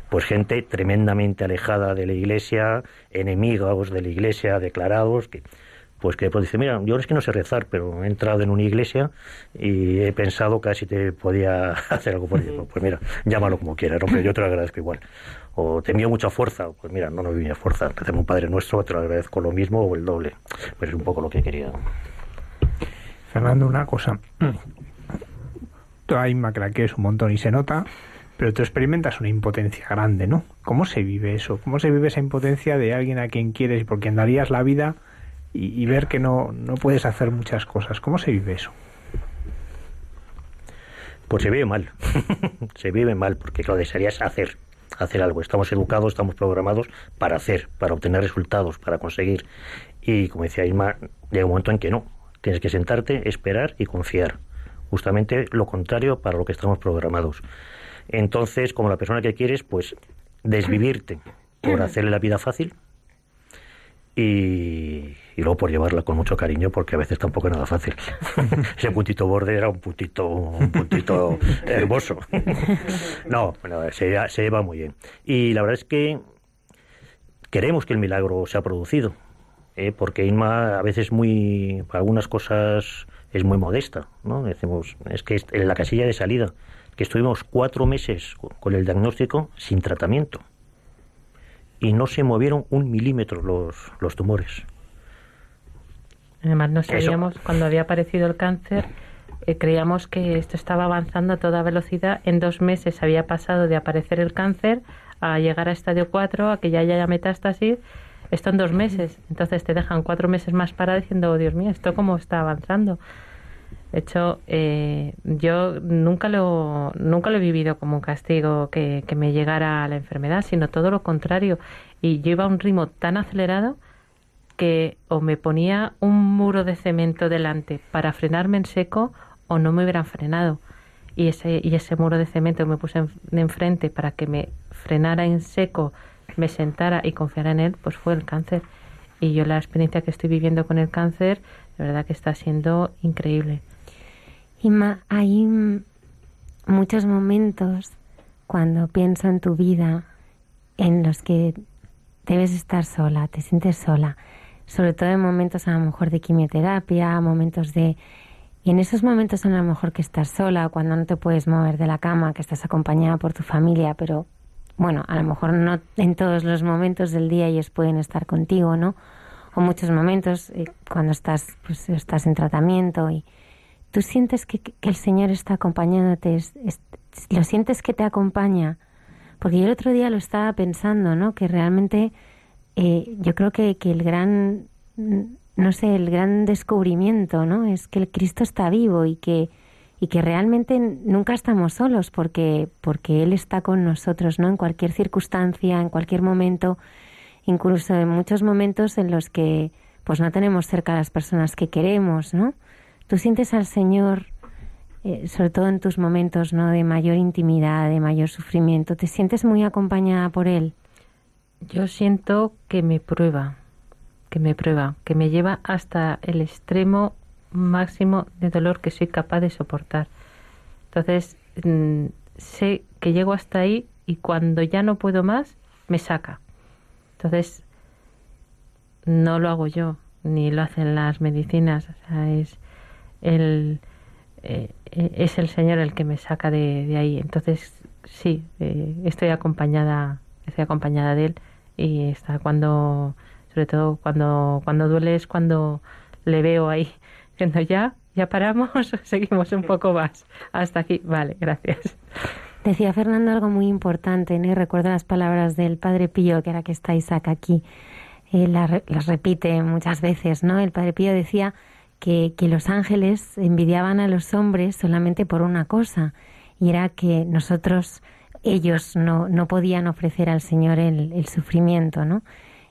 Pues gente tremendamente alejada de la iglesia, enemigos de la iglesia declarados, que pues que pues dice, mira, yo es que no sé rezar, pero he entrado en una iglesia y he pensado casi te podía (laughs) hacer algo por ello. Pues mira, llámalo como quieras, hombre, yo te lo agradezco igual. O te envío mucha fuerza, pues mira, no, no me fuerza, recemos un Padre Nuestro, te lo agradezco lo mismo o el doble. Pues es un poco lo que quería. Fernando, una cosa. Tú es un montón y se nota, pero tú experimentas una impotencia grande, ¿no? ¿Cómo se vive eso? ¿Cómo se vive esa impotencia de alguien a quien quieres y por quien darías la vida y, ver que no, no puedes hacer muchas cosas. ¿Cómo se vive eso? Pues se vive mal, (laughs) se vive mal, porque lo desearía es hacer, hacer algo. Estamos educados, estamos programados para hacer, para obtener resultados, para conseguir. Y como decía Isma, llega un momento en que no. Tienes que sentarte, esperar y confiar. Justamente lo contrario para lo que estamos programados. Entonces, como la persona que quieres, pues desvivirte por hacerle la vida fácil, y, luego por llevarla con mucho cariño porque a veces tampoco es nada fácil. (laughs) Ese puntito borde era un puntito, un puntito (laughs) hermoso. no, se, se lleva muy bien. Y la verdad es que queremos que el milagro se ha producido, ¿eh? porque Inma a veces muy, para algunas cosas es muy modesta, ¿no? Decimos, es que en la casilla de salida, que estuvimos cuatro meses con el diagnóstico sin tratamiento y no se movieron un milímetro los, los tumores. Además, no sabíamos, cuando había aparecido el cáncer, eh, creíamos que esto estaba avanzando a toda velocidad. En dos meses había pasado de aparecer el cáncer a llegar a estadio 4, a que ya haya metástasis. Esto en dos meses. Entonces te dejan cuatro meses más para diciendo, oh, Dios mío, ¿esto cómo está avanzando? De hecho, eh, yo nunca lo, nunca lo he vivido como un castigo que, que me llegara la enfermedad, sino todo lo contrario. Y yo iba a un ritmo tan acelerado que o me ponía un muro de cemento delante para frenarme en seco o no me hubieran frenado. Y ese, y ese muro de cemento me puse de enfrente para que me frenara en seco, me sentara y confiara en él, pues fue el cáncer. Y yo la experiencia que estoy viviendo con el cáncer, de verdad que está siendo increíble. Inma, hay muchos momentos cuando pienso en tu vida en los que debes estar sola, te sientes sola, sobre todo en momentos a lo mejor de quimioterapia, momentos de... Y en esos momentos a lo mejor que estás sola, cuando no te puedes mover de la cama, que estás acompañada por tu familia, pero bueno, a lo mejor no en todos los momentos del día ellos pueden estar contigo, ¿no? O muchos momentos eh, cuando estás, pues, estás en tratamiento y tú sientes que, el Señor está acompañándote, lo sientes que te acompaña. Porque yo el otro día lo estaba pensando, ¿no? Que realmente eh, yo creo que, el gran, no sé, el gran descubrimiento, ¿no? Es que el Cristo está vivo y que, y que realmente nunca estamos solos porque, porque Él está con nosotros, ¿no? En cualquier circunstancia, en cualquier momento, incluso en muchos momentos en los que pues no tenemos cerca a las personas que queremos, ¿no? Tú sientes al Señor, eh, sobre todo en tus momentos ¿no? de mayor intimidad, de mayor sufrimiento, ¿te sientes muy acompañada por Él? Yo siento que me prueba, que me prueba, que me lleva hasta el extremo máximo de dolor que soy capaz de soportar. Entonces, mm, sé que llego hasta ahí y cuando ya no puedo más, me saca. Entonces, no lo hago yo, ni lo hacen las medicinas. O sea, es, el, eh, es el Señor el que me saca de, ahí. Entonces, sí, eh, estoy acompañada, estoy acompañada de Él y está cuando, sobre todo cuando, cuando duele es cuando le veo ahí, (laughs) diciendo ya, ya paramos, (laughs) seguimos un poco más. Hasta aquí, vale, gracias. Decía Fernando algo muy importante, ¿no? recuerdo las palabras del Padre Pío, que era que está Isaac aquí, eh, las repite muchas veces, ¿no? El Padre Pío decía que, los ángeles envidiaban a los hombres solamente por una cosa, y era que nosotros, ellos no, no podían ofrecer al Señor el, sufrimiento, ¿no?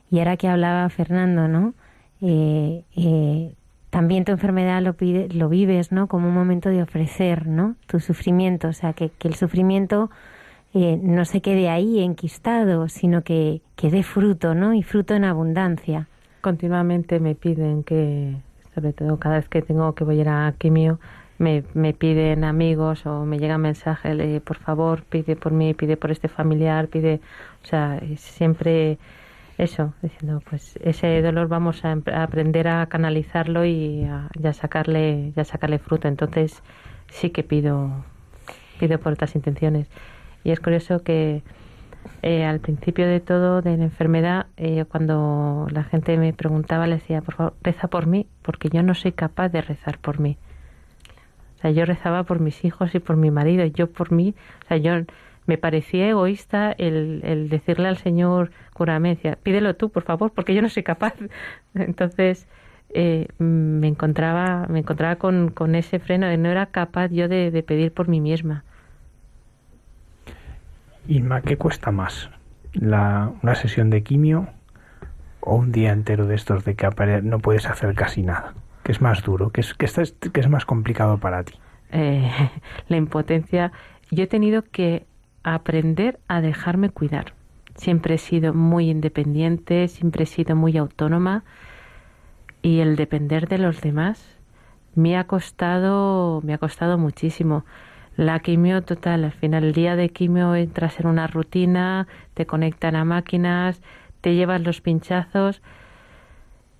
Y ahora que hablaba Fernando, ¿no? Eh, eh, también tu enfermedad lo, pide, lo vives, ¿no? Como un momento de ofrecer, ¿no? Tu sufrimiento, o sea, que, el sufrimiento eh, no se quede ahí enquistado, sino que, que dé fruto, ¿no? Y fruto en abundancia. Continuamente me piden que sobre todo cada vez que tengo que voy a ir a quimio, me, me piden amigos o me llega mensaje, por favor, pide por mí, pide por este familiar, pide, o sea, siempre eso, diciendo, pues ese dolor vamos a, aprender a canalizarlo y a, sacarle, ya sacarle fruto. Entonces sí que pido, pido por otras intenciones. Y es curioso que eh, al principio de todo, de la enfermedad, eh, cuando la gente me preguntaba, le decía, por favor, reza por mí, porque yo no soy capaz de rezar por mí. O sea, yo rezaba por mis hijos y por mi marido, yo por mí, o sea, yo me parecía egoísta el, el decirle al Señor decía, pídelo tú, por favor, porque yo no soy capaz. (laughs) Entonces, eh, me encontraba, me encontraba con, con, ese freno de no era capaz yo de, de pedir por mí misma. Inma, ¿qué cuesta más? La, ¿Una sesión de quimio o un día entero de estos de que no puedes hacer casi nada? ¿Qué es más duro? ¿Qué es, es más complicado para ti? Eh, (laughs) la impotencia. Yo he tenido que aprender a dejarme cuidar. Siempre he sido muy independiente, siempre he sido muy autónoma y el depender de los demás me ha costado, me ha costado muchísimo. La quimio total, al final el día de quimio entras en una rutina, te conectan a máquinas, te llevas los pinchazos.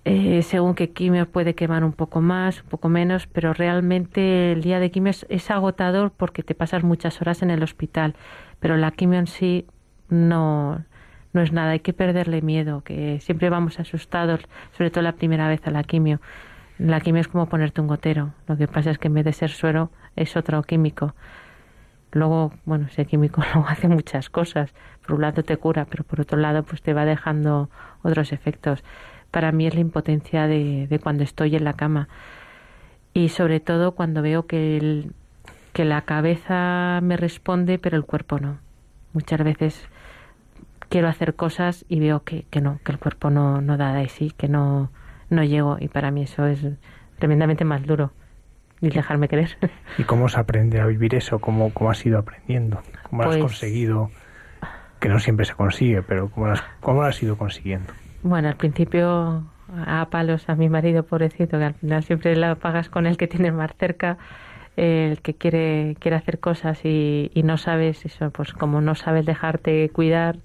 Eh, según qué quimio puede quemar un poco más, un poco menos, pero realmente el día de quimio es agotador porque te pasas muchas horas en el hospital pero la quimio en sí no, no es nada, hay que perderle miedo, que siempre vamos asustados, sobre todo la primera vez a la quimio. La quimio es como ponerte un gotero, lo que pasa es que en vez de ser suero es otro químico. Luego, bueno, ese químico (laughs) luego hace muchas cosas. Por un lado te cura, pero por otro lado pues te va dejando otros efectos. Para mí es la impotencia de, de cuando estoy en la cama. Y sobre todo cuando veo que el, que la cabeza me responde pero el cuerpo no. Muchas veces quiero hacer cosas y veo que, que no, que el cuerpo no, no da de sí, que no, no llego y para mí eso es tremendamente más duro y dejarme querer. ¿Y cómo se aprende a vivir eso? ¿Cómo, cómo has ido aprendiendo? ¿Cómo lo has pues conseguido? Que no siempre se consigue, pero ¿cómo lo, has, ¿cómo lo has ido consiguiendo? Bueno, al principio a palos a mi marido, pobrecito, que al final siempre la pagas con el que tienes más cerca el que quiere, quiere hacer cosas y, y, no sabes eso, pues como no sabes dejarte cuidar,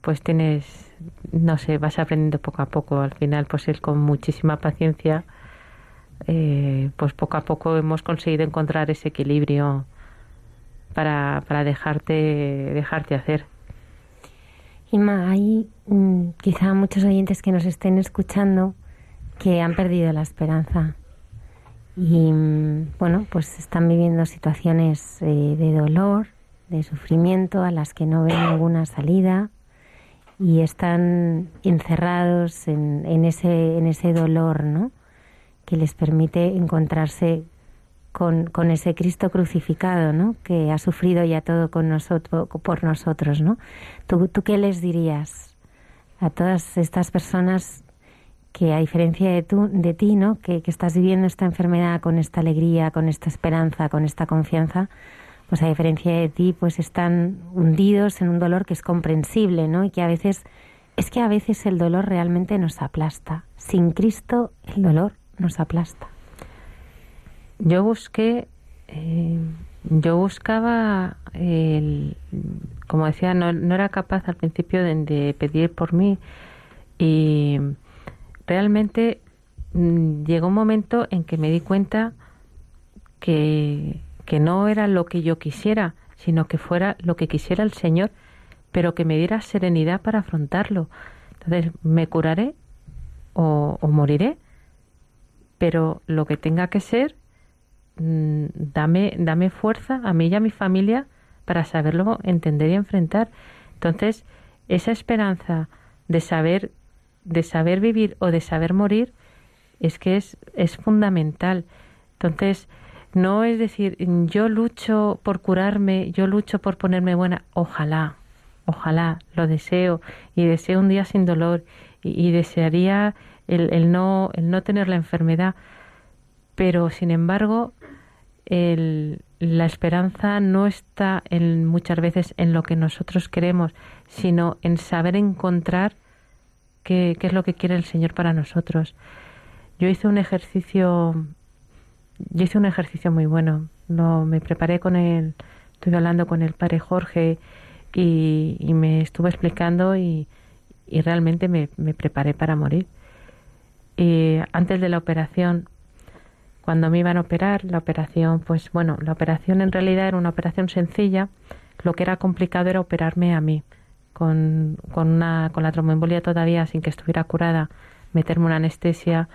pues tienes, no sé, vas aprendiendo poco a poco. Al final, pues él con muchísima paciencia, eh, pues poco a poco hemos conseguido encontrar ese equilibrio para, para dejarte, dejarte hacer. Inma, hay mm, quizá muchos oyentes que nos estén escuchando que han perdido la esperanza y bueno, pues están viviendo situaciones eh, de dolor, de sufrimiento a las que no ven ninguna salida y están encerrados en, ese, en ese dolor, ¿no? Que les permite encontrarse con, con, ese Cristo crucificado, ¿no? Que ha sufrido ya todo con nosotros, por nosotros, ¿no? ¿Tú, ¿Tú qué les dirías a todas estas personas que a diferencia de, tú, de ti, ¿no? Que, estás viviendo esta enfermedad con esta alegría, con esta esperanza, con esta confianza, pues a diferencia de ti, pues están hundidos en un dolor que es comprensible, ¿no? Y que a veces, es que a veces el dolor realmente nos aplasta. Sin Cristo el dolor nos aplasta. Yo busqué, eh, yo buscaba, el, como decía, no, era capaz al principio de pedir por mí y realmente mm, llegó un momento en que me di cuenta que, que no era lo que yo quisiera, sino que fuera lo que quisiera el Señor, pero que me diera serenidad para afrontarlo. Entonces, me curaré o, moriré, pero lo que tenga que ser, mm, dame, dame fuerza a mí y a mi familia para saberlo entender y enfrentar. Entonces, esa esperanza de saber de saber vivir o de saber morir es que es, es fundamental. Entonces, no es decir, yo lucho por curarme, yo lucho por ponerme buena, ojalá, ojalá, lo deseo. Y deseo un día sin dolor. Y, desearía el, el, no, el no tener la enfermedad, pero sin embargo, el, la esperanza no está en, muchas veces en lo que nosotros queremos, sino en saber encontrar qué, es lo que quiere el Señor para nosotros. Yo hice un ejercicio, yo hice un ejercicio muy bueno. No, me preparé con él, estuve hablando con el padre Jorge y, me estuvo explicando y, realmente me, preparé para morir. Y antes de la operación, cuando me iban a operar, la operación, pues bueno, la operación en realidad era una operación sencilla. Lo que era complicado era operarme a mí, con, con, una, con la tromboembolia todavía sin que estuviera curada, meterme una anestesia,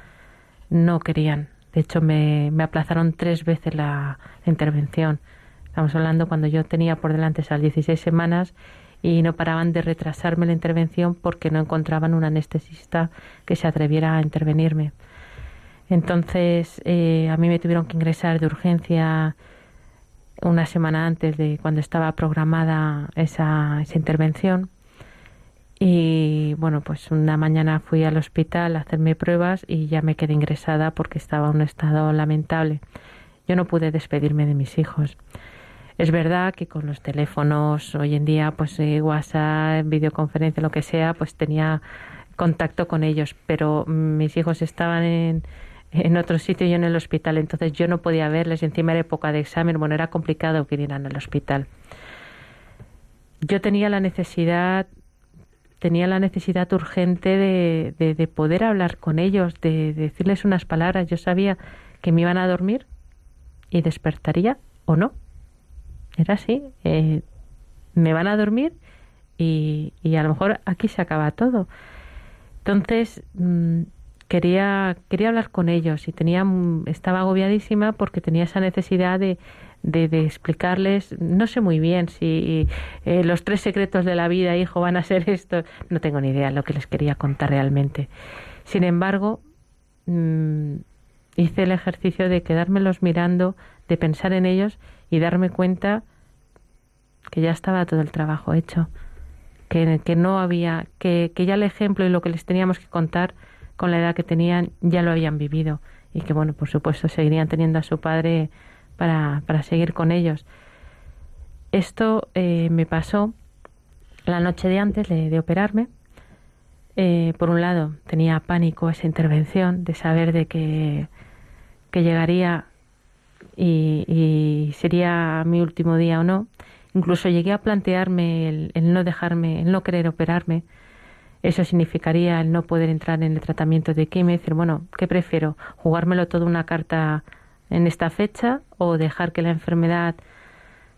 no querían. De hecho, me, me aplazaron tres veces la, intervención. Estamos hablando cuando yo tenía por delante esas 16 semanas y no paraban de retrasarme la intervención porque no encontraban un anestesista que se atreviera a intervenirme. Entonces, eh, a mí me tuvieron que ingresar de urgencia una semana antes de cuando estaba programada esa, esa intervención. Y bueno, pues una mañana fui al hospital a hacerme pruebas y ya me quedé ingresada porque estaba en un estado lamentable. Yo no pude despedirme de mis hijos. Es verdad que con los teléfonos hoy en día, pues eh, WhatsApp, videoconferencia, lo que sea, pues tenía contacto con ellos, pero mis hijos estaban en, en otro sitio y en el hospital, entonces yo no podía verles, encima era época de examen, bueno, era complicado que vinieran al hospital. Yo tenía la necesidad, tenía la necesidad urgente de, de, de poder hablar con ellos, de, de decirles unas palabras. Yo sabía que me iban a dormir y despertaría o no era así. Eh, me van a dormir y, y, a lo mejor aquí se acaba todo. Entonces mm, quería quería hablar con ellos y tenía mm, estaba agobiadísima porque tenía esa necesidad de, de, explicarles, no sé muy bien si eh, los tres secretos de la vida, hijo, van a ser esto, no tengo ni idea lo que les quería contar realmente. Sin embargo, mm, hice el ejercicio de quedármelos mirando, de pensar en ellos y darme cuenta que ya estaba todo el trabajo hecho, que, que no había, que, que ya el ejemplo y lo que les teníamos que contar con la edad que tenían ya lo habían vivido y que bueno, por supuesto seguirían teniendo a su padre para, para seguir con ellos. Esto eh, me pasó la noche de antes de, operarme. Eh, por un lado, tenía pánico esa intervención de saber de que, que llegaría y, sería mi último día o no. Incluso llegué a plantearme el, no dejarme, el no querer operarme. Eso significaría el no poder entrar en el tratamiento de quimio y decir, bueno, ¿qué prefiero? ¿Jugármelo todo una carta en esta fecha o dejar que la enfermedad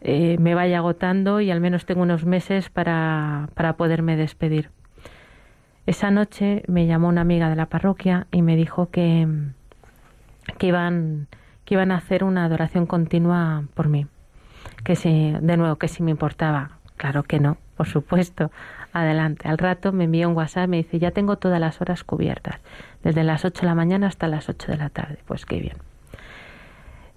eh, me vaya agotando y al menos tengo unos meses para, para poderme despedir? Esa noche me llamó una amiga de la parroquia y me dijo que, que iban que iban a hacer una adoración continua por mí. Que si, de nuevo, que si me importaba. Claro que no, por supuesto. Adelante. Al rato me envió un WhatsApp y me dice, ya tengo todas las horas cubiertas, desde las 8 de la mañana hasta las 8 de la tarde. Pues qué bien.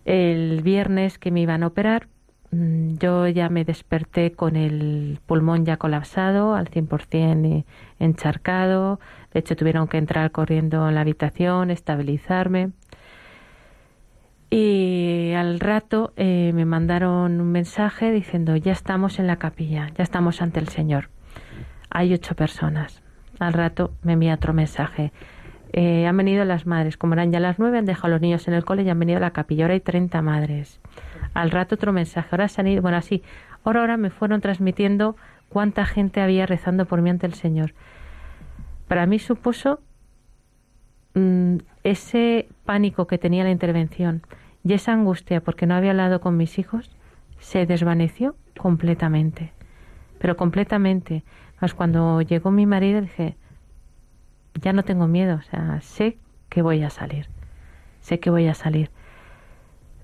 El viernes que me iban a operar, mm, yo ya me desperté con el pulmón ya colapsado, al 100% encharcado. De hecho, tuvieron que entrar corriendo en la habitación, estabilizarme. Y al rato eh, me mandaron un mensaje diciendo, ya estamos en la capilla, ya estamos ante el Señor. Hay ocho personas. Al rato me envía otro mensaje. Eh, han venido las madres, como eran ya las nueve, han dejado a los niños en el cole y han venido a la capilla. Ahora hay treinta madres. Al rato otro mensaje. Ahora se han ido, bueno, así. Ahora, ahora me fueron transmitiendo cuánta gente había rezando por mí ante el Señor. Para mí supuso mm, ese pánico que tenía la intervención y esa angustia porque no había hablado con mis hijos se desvaneció completamente. Pero completamente. Cuando llegó mi marido dije, ya no tengo miedo, o sea, sé que voy a salir. Sé que voy a salir.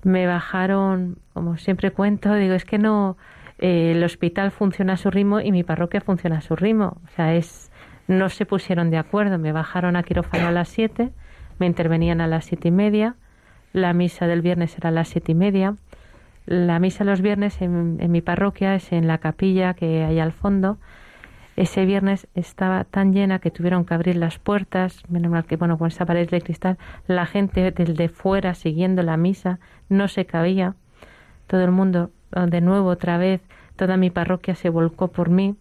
Me bajaron, como siempre cuento, digo, es que no, eh, el hospital funciona a su ritmo y mi parroquia funciona a su ritmo. O sea, es, no se pusieron de acuerdo. Me bajaron a quirófano a las siete, me intervenían a las siete y media, la misa del viernes era a las siete y media. La misa los viernes en, mi parroquia es en la capilla que hay al fondo. Ese viernes estaba tan llena que tuvieron que abrir las puertas, menos mal que bueno, con esa pared de cristal, la gente desde fuera siguiendo la misa, no se cabía. Todo el mundo, de nuevo, otra vez, toda mi parroquia se volcó por mí.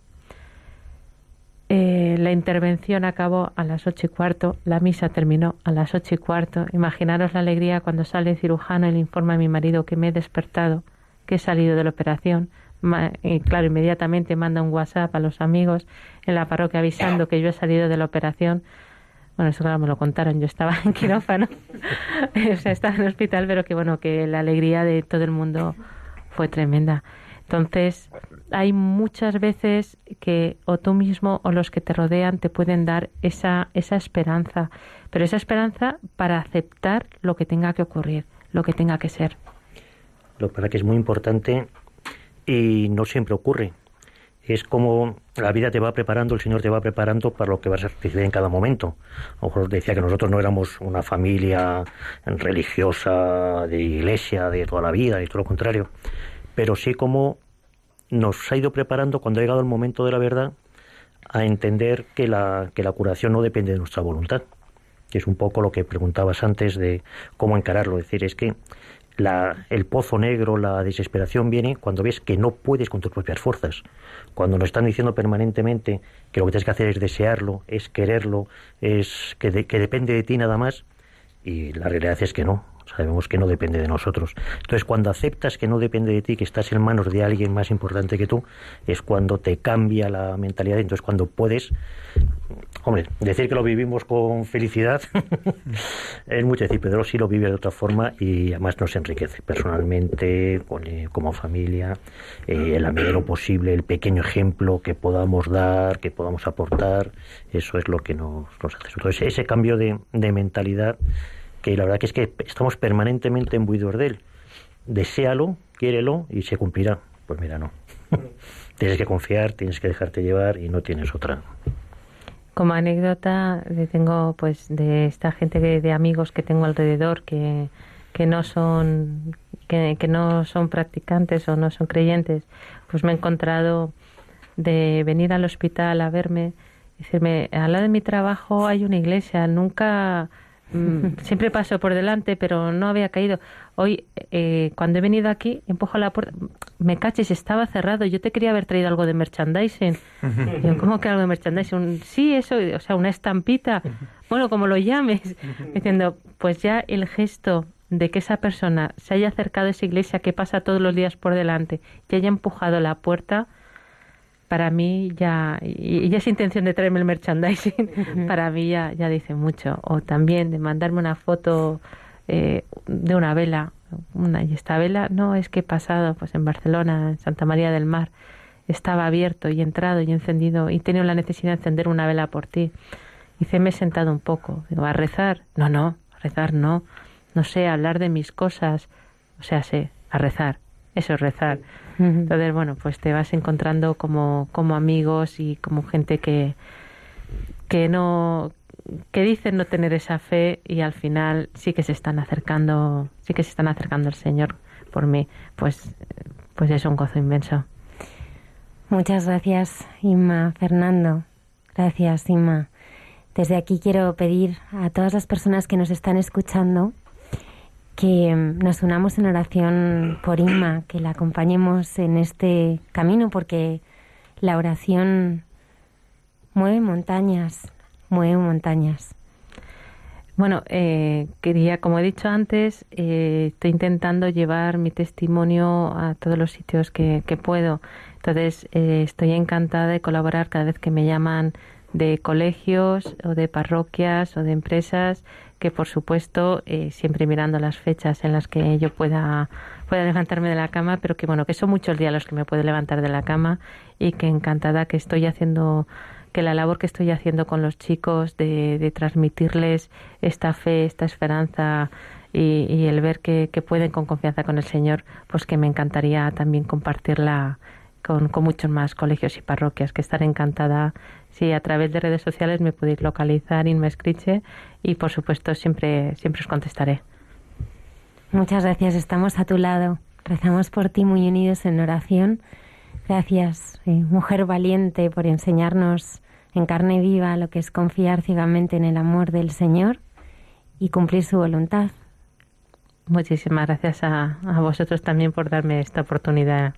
Eh, la intervención acabó a las ocho y cuarto, la misa terminó a las ocho y cuarto. Imaginaros la alegría cuando sale el cirujano y le informa a mi marido que me he despertado, que he salido de la operación. Y claro, inmediatamente manda un WhatsApp a los amigos en la parroquia avisando que yo he salido de la operación. Bueno, eso claro, me lo contaron, yo estaba en (laughs) quirófano, o sea, estaba en el hospital, pero que bueno, que la alegría de todo el mundo fue tremenda. Entonces, hay muchas veces que o tú mismo o los que te rodean te pueden dar esa, esa esperanza, pero esa esperanza para aceptar lo que tenga que ocurrir, lo que tenga que ser. Lo para que es muy importante y no siempre ocurre. Es como la vida te va preparando, el Señor te va preparando para lo que vas a recibir en cada momento. A lo mejor decía que nosotros no éramos una familia religiosa, de iglesia, de toda la vida, y todo lo contrario. Pero sí como nos ha ido preparando cuando ha llegado el momento de la verdad a entender que la, que la curación no depende de nuestra voluntad, que es un poco lo que preguntabas antes de cómo encararlo. Es decir, es que la, el pozo negro, la desesperación viene cuando ves que no puedes con tus propias fuerzas. Cuando nos están diciendo permanentemente que lo que tienes que hacer es desearlo, es quererlo, es que, que depende de ti nada más, y la realidad es que no. Sabemos que no depende de nosotros. Entonces, cuando aceptas que no depende de ti, que estás en manos de alguien más importante que tú, es cuando te cambia la mentalidad. Entonces, cuando puedes, hombre, decir que lo vivimos con felicidad (laughs) es mucho decir, pero sí lo vive de otra forma y además nos enriquece personalmente, eh, como familia, eh, en la medida lo posible, el pequeño ejemplo que podamos dar, que podamos aportar, eso es lo que nos, nos hace. Entonces, ese cambio de, de mentalidad que la verdad que es que estamos permanentemente embuidos de él. Desealo, quiérelo y se cumplirá. Pues mira, no. (laughs) tienes que confiar, tienes que dejarte llevar y no tienes otra. Como anécdota, tengo pues de esta gente de, amigos que tengo alrededor que, que no son que, que, no son practicantes o no son creyentes, pues me he encontrado de venir al hospital a verme decirme, al lado de mi trabajo hay una iglesia, nunca siempre paso por delante, pero no había caído. Hoy, eh, cuando he venido aquí, empujo la puerta, me caches, estaba cerrado. Yo te quería haber traído algo de merchandising. (laughs) ¿Cómo que algo de merchandising? sí, eso, o sea, una estampita. Bueno, como lo llames. (laughs) Diciendo, pues ya el gesto de que esa persona se haya acercado a esa iglesia que pasa todos los días por delante y haya empujado la puerta, para mí ya, y ya es intención de traerme el merchandising, para mí ya, ya dice mucho. O también de mandarme una foto eh, de una vela. Una, y esta vela, no, es que he pasado pues en Barcelona, en Santa María del Mar, estaba abierto y entrado y encendido y he tenido la necesidad de encender una vela por ti. Y se me he sentado un poco. Digo, ¿a rezar? No, no, a rezar no. No sé, hablar de mis cosas. O sea, sé, a rezar. Eso es rezar. Entonces, bueno, pues te vas encontrando como, como amigos y como gente que, que no que dicen no tener esa fe y al final sí que se están acercando, sí que se están acercando al Señor por mí, pues pues es un gozo inmenso. Muchas gracias, Inma Fernando. Gracias, Inma. Desde aquí quiero pedir a todas las personas que nos están escuchando que nos unamos en oración por Inma, que la acompañemos en este camino, porque la oración mueve montañas, mueve montañas. Bueno, eh, quería, como he dicho antes, eh, estoy intentando llevar mi testimonio a todos los sitios que, puedo. Entonces, eh, estoy encantada de colaborar cada vez que me llaman de colegios o de parroquias o de empresas que por supuesto eh, siempre mirando las fechas en las que yo pueda pueda levantarme de la cama pero que bueno que son muchos días los que me puedo levantar de la cama y que encantada que estoy haciendo que la labor que estoy haciendo con los chicos de, de transmitirles esta fe esta esperanza y, y el ver que, que, pueden con confianza con el Señor pues que me encantaría también compartirla con, con muchos más colegios y parroquias que estaré encantada si a través de redes sociales me podéis localizar y me escriche y por supuesto siempre, siempre os contestaré. Muchas gracias, estamos a tu lado. Rezamos por ti muy unidos en oración. Gracias, eh, mujer valiente, por enseñarnos en carne viva lo que es confiar ciegamente en el amor del Señor y cumplir su voluntad. Muchísimas gracias a, a vosotros también por darme esta oportunidad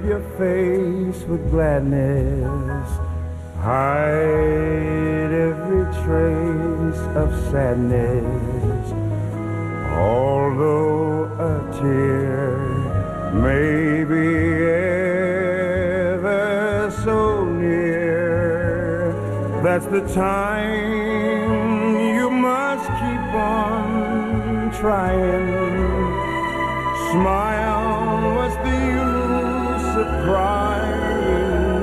of your face with gladness. Hide every trace of sadness. Although a tear may be ever so near, that's the time you must keep on trying. Smile, of crying?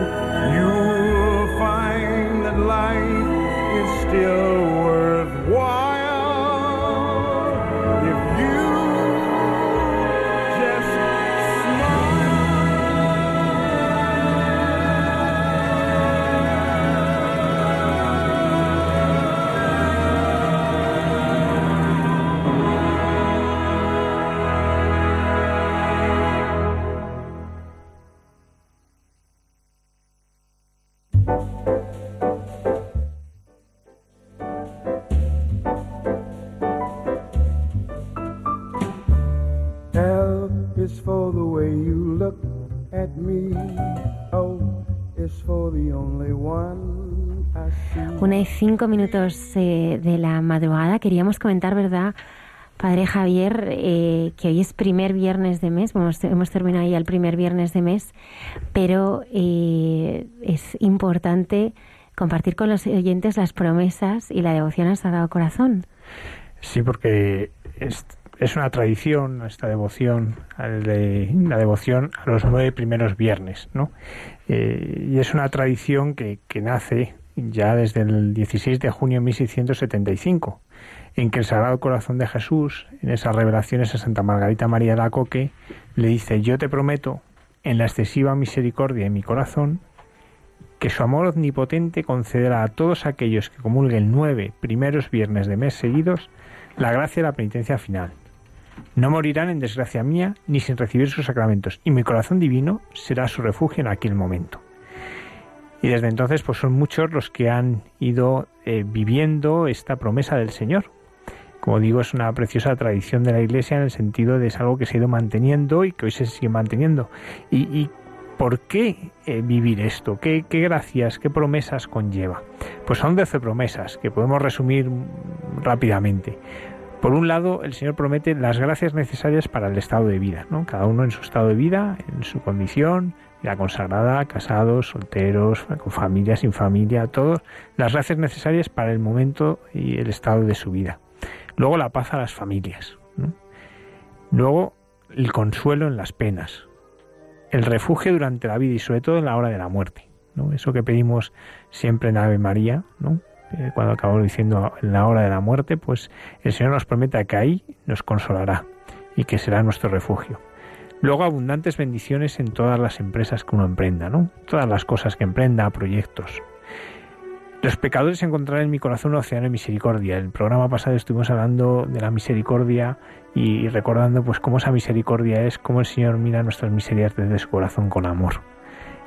You'll find that life is still cinco minutos eh, de la madrugada. Queríamos comentar, ¿verdad, Padre Javier, eh, que hoy es primer viernes de mes? Bueno, hemos terminado ya el primer viernes de mes, pero eh, es importante compartir con los oyentes las promesas y la devoción al Sagrado Corazón. Sí, porque es, una tradición esta devoción, la devoción a los nueve primeros viernes, ¿no? Y es una tradición que, que nace ya desde el 16 de junio de 1675, en que el Sagrado Corazón de Jesús, en esas revelaciones a Santa Margarita María de Acoque, le dice, yo te prometo, en la excesiva misericordia de mi corazón, que su amor omnipotente concederá a todos aquellos que comulguen nueve primeros viernes de mes seguidos la gracia de la penitencia final. No morirán en desgracia mía ni sin recibir sus sacramentos, y mi corazón divino será su refugio en aquel momento. Y desde entonces, pues son muchos los que han ido eh, viviendo esta promesa del Señor. Como digo, es una preciosa tradición de la Iglesia en el sentido de es algo que se ha ido manteniendo y que hoy se sigue manteniendo. Y, y ¿por qué eh, vivir esto? ¿Qué, ¿Qué gracias, qué promesas conlleva? Pues son doce promesas que podemos resumir rápidamente. Por un lado, el Señor promete las gracias necesarias para el estado de vida, ¿no? Cada uno en su estado de vida, en su condición, la consagrada, casados, solteros, con familia, sin familia, todos, las gracias necesarias para el momento y el estado de su vida. Luego la paz a las familias. Luego el consuelo en las penas. El refugio durante la vida y sobre todo en la hora de la muerte. ¿no? Eso que pedimos siempre en Ave María, ¿no? Eh, cuando acabamos diciendo en la hora de la muerte, pues el Señor nos promete que ahí nos consolará y que será nuestro refugio. Luego abundantes bendiciones en todas las empresas que uno emprenda, ¿no? Todas las cosas que emprenda, proyectos. Los pecadores encontrarán en mi corazón un océano de misericordia. En el programa pasado estuvimos hablando de la misericordia y recordando pues cómo esa misericordia es, cómo el Señor mira nuestras miserias desde su corazón con amor.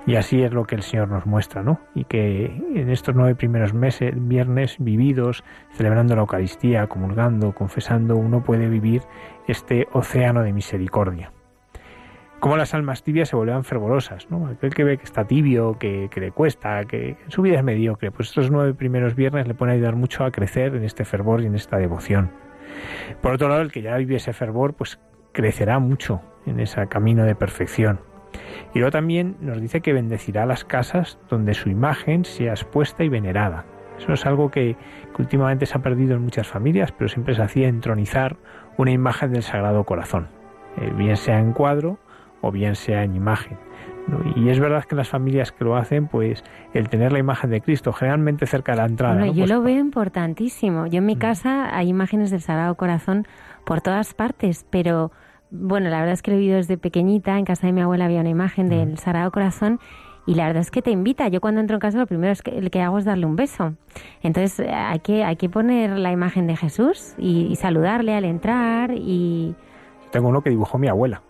Y así es lo que el Señor nos muestra, ¿no? Y que en estos nueve primeros meses, viernes vividos, celebrando la Eucaristía, comulgando, confesando, uno puede vivir este océano de misericordia. Como las almas tibias se vuelvan fervorosas, ¿no? Aquel que ve que está tibio, que, que le cuesta, que su vida es mediocre, pues estos nueve primeros viernes le pueden ayudar mucho a crecer en este fervor y en esta devoción. Por otro lado, el que ya vive ese fervor, pues crecerá mucho en ese camino de perfección. Y luego también nos dice que bendecirá las casas donde su imagen sea expuesta y venerada. Eso es algo que, últimamente se ha perdido en muchas familias, pero siempre se hacía entronizar una imagen del Sagrado Corazón, eh, bien sea en cuadro o bien sea en imagen. Y es verdad que las familias que lo hacen, pues el tener la imagen de Cristo generalmente cerca de la entrada. yo pues lo veo importantísimo. Yo en mi mm. casa hay imágenes del Sagrado Corazón por todas partes, pero bueno, la verdad es que lo he vivido desde pequeñita. En casa de mi abuela había una imagen del Sagrado Corazón y la verdad es que te invita. Yo cuando entro en casa lo primero es que, el que hago es darle un beso. Entonces hay que, hay que poner la imagen de Jesús y, saludarle al entrar y... Tengo uno que dibujó mi abuela,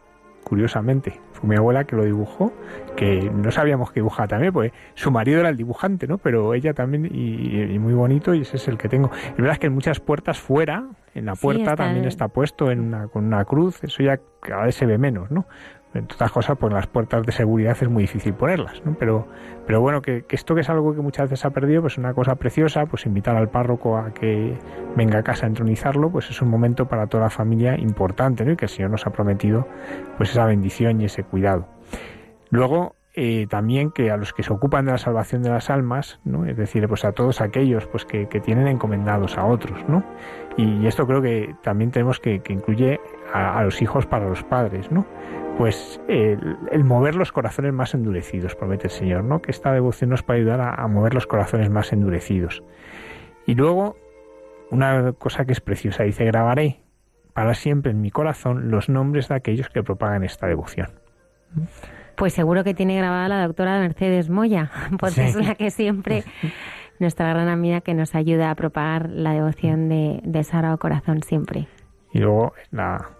curiosamente. Fue mi abuela que lo dibujó, que no sabíamos que dibujaba también, pues su marido era el dibujante, ¿no? Pero ella también, y, muy bonito, y ese es el que tengo. Es verdad que en muchas puertas fuera, en la puerta también está puesto en una, con una cruz, eso ya cada vez se ve menos, ¿no? Entre otras cosas, pues las puertas de seguridad es muy difícil ponerlas, ¿no? Pero, pero bueno, que, esto que es algo que muchas veces se ha perdido, pues es una cosa preciosa, pues invitar al párroco a que venga a casa a entronizarlo, pues es un momento para toda la familia importante, ¿no? Y que el Señor nos ha prometido, pues esa bendición y ese cuidado. Luego, eh, también que a los que se ocupan de la salvación de las almas, ¿no? es decir, pues a todos aquellos pues que, tienen encomendados a otros, ¿no? Y, esto creo que también tenemos que, que incluye a, los hijos para los padres, ¿no? Pues el, mover los corazones más endurecidos, promete el Señor, ¿no? Que esta devoción nos puede ayudar a, a mover los corazones más endurecidos. Y luego, una cosa que es preciosa, dice, grabaré para siempre en mi corazón los nombres de aquellos que propagan esta devoción. Pues seguro que tiene grabada la doctora Mercedes Moya, (laughs) porque es la que siempre, (laughs) nuestra gran amiga que nos ayuda a propagar la devoción de, de Sagrado Corazón siempre. Y luego la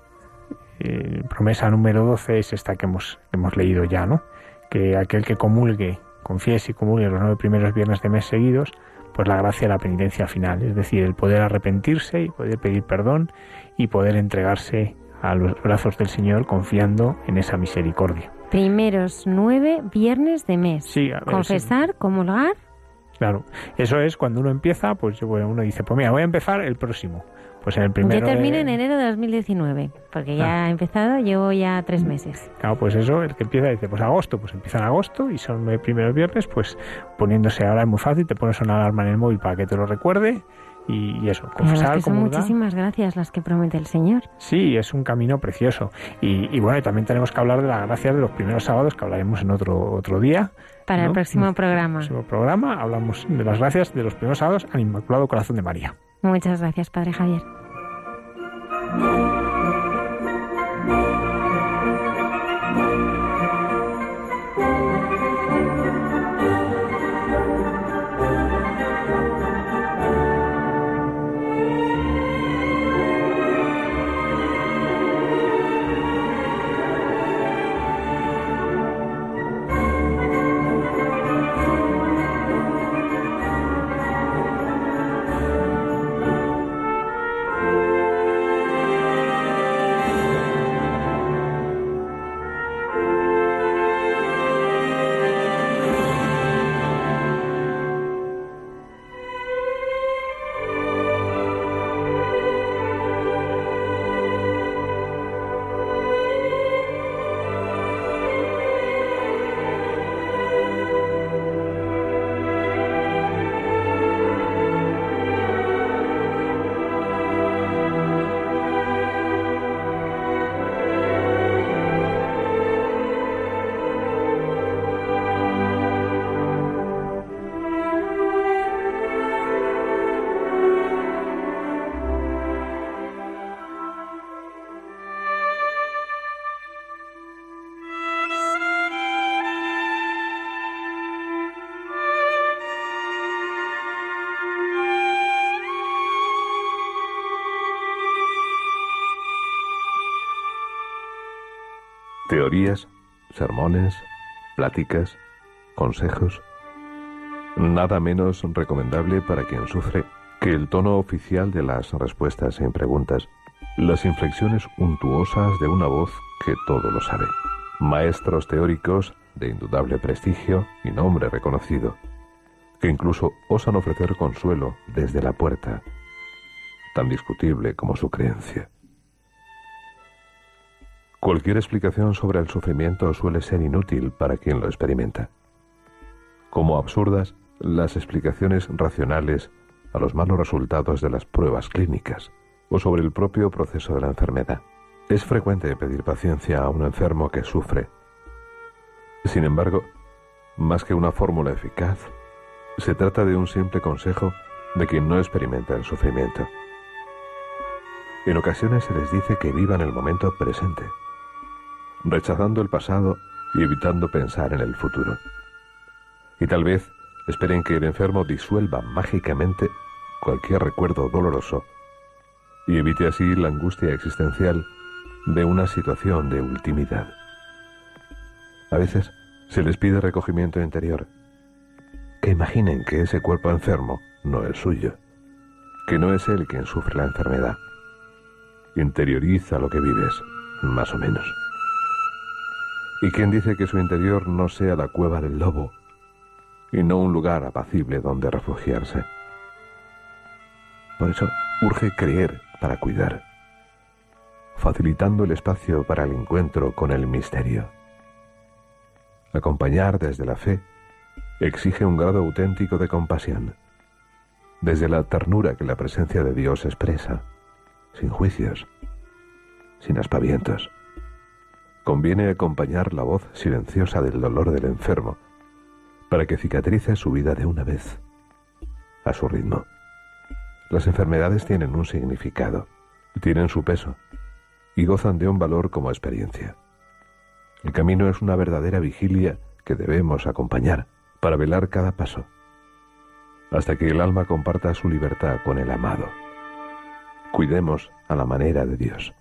eh, promesa número 12 es esta que hemos, hemos leído ya, ¿no? Que aquel que comulgue, confiese y comulgue los nueve primeros viernes de mes seguidos, pues la gracia de la penitencia final, es decir, el poder arrepentirse y poder pedir perdón y poder entregarse a los brazos del Señor confiando en esa misericordia. Primeros nueve viernes de mes. Sí, Confesar, comulgar. Claro, eso es cuando uno empieza, pues uno dice, pues mira, voy a empezar el próximo. Pues en el primero. Yo termino en enero de 2019, porque ya ah. he empezado, llevo ya tres meses. Claro, pues eso, el que empieza dice, pues agosto, pues empieza en agosto y son nueve primeros viernes, pues poniéndose ahora es muy fácil, te pones una alarma en el móvil para que te lo recuerde y, eso, confesar, son muchísimas gracias las que promete el Señor. Sí, es un camino precioso. Y, bueno, también tenemos que hablar de las gracias de los primeros sábados, que hablaremos en otro, otro día. Para el próximo programa. el próximo programa hablamos de las gracias de los primeros sábados al Inmaculado Corazón de María. Muchas gracias, Padre Javier. Sermones, pláticas, consejos. Nada menos recomendable para quien sufre que el tono oficial de las respuestas en preguntas, las inflexiones untuosas de una voz que todo lo sabe. Maestros teóricos de indudable prestigio y nombre reconocido, que incluso osan ofrecer consuelo desde la puerta, tan discutible como su creencia. Cualquier explicación sobre el sufrimiento suele ser inútil para quien lo experimenta. Como absurdas, las explicaciones racionales a los malos resultados de las pruebas clínicas o sobre el propio proceso de la enfermedad. Es frecuente pedir paciencia a un enfermo que sufre. Sin embargo, más que una fórmula eficaz, se trata de un simple consejo de quien no experimenta el sufrimiento. En ocasiones se les dice que vivan el momento presente, rechazando el pasado y evitando pensar en el futuro. Y tal vez esperen que el enfermo disuelva mágicamente cualquier recuerdo doloroso y evite así la angustia existencial de una situación de ultimidad. A veces se les pide recogimiento interior, que imaginen que ese cuerpo enfermo no es suyo, que no es él quien sufre la enfermedad. Interioriza lo que vives, más o menos. ¿Y quién dice que su interior no sea la cueva del lobo y no un lugar apacible donde refugiarse? Por eso urge creer para cuidar, facilitando el espacio para el encuentro con el misterio. Acompañar desde la fe exige un grado auténtico de compasión, desde la ternura que la presencia de Dios expresa, sin juicios, sin aspavientos. Conviene acompañar la voz silenciosa del dolor del enfermo para que cicatrice su vida de una vez, a su ritmo. Las enfermedades tienen un significado, tienen su peso y gozan de un valor como experiencia. El camino es una verdadera vigilia que debemos acompañar para velar cada paso, hasta que el alma comparta su libertad con el amado. Cuidemos a la manera de Dios.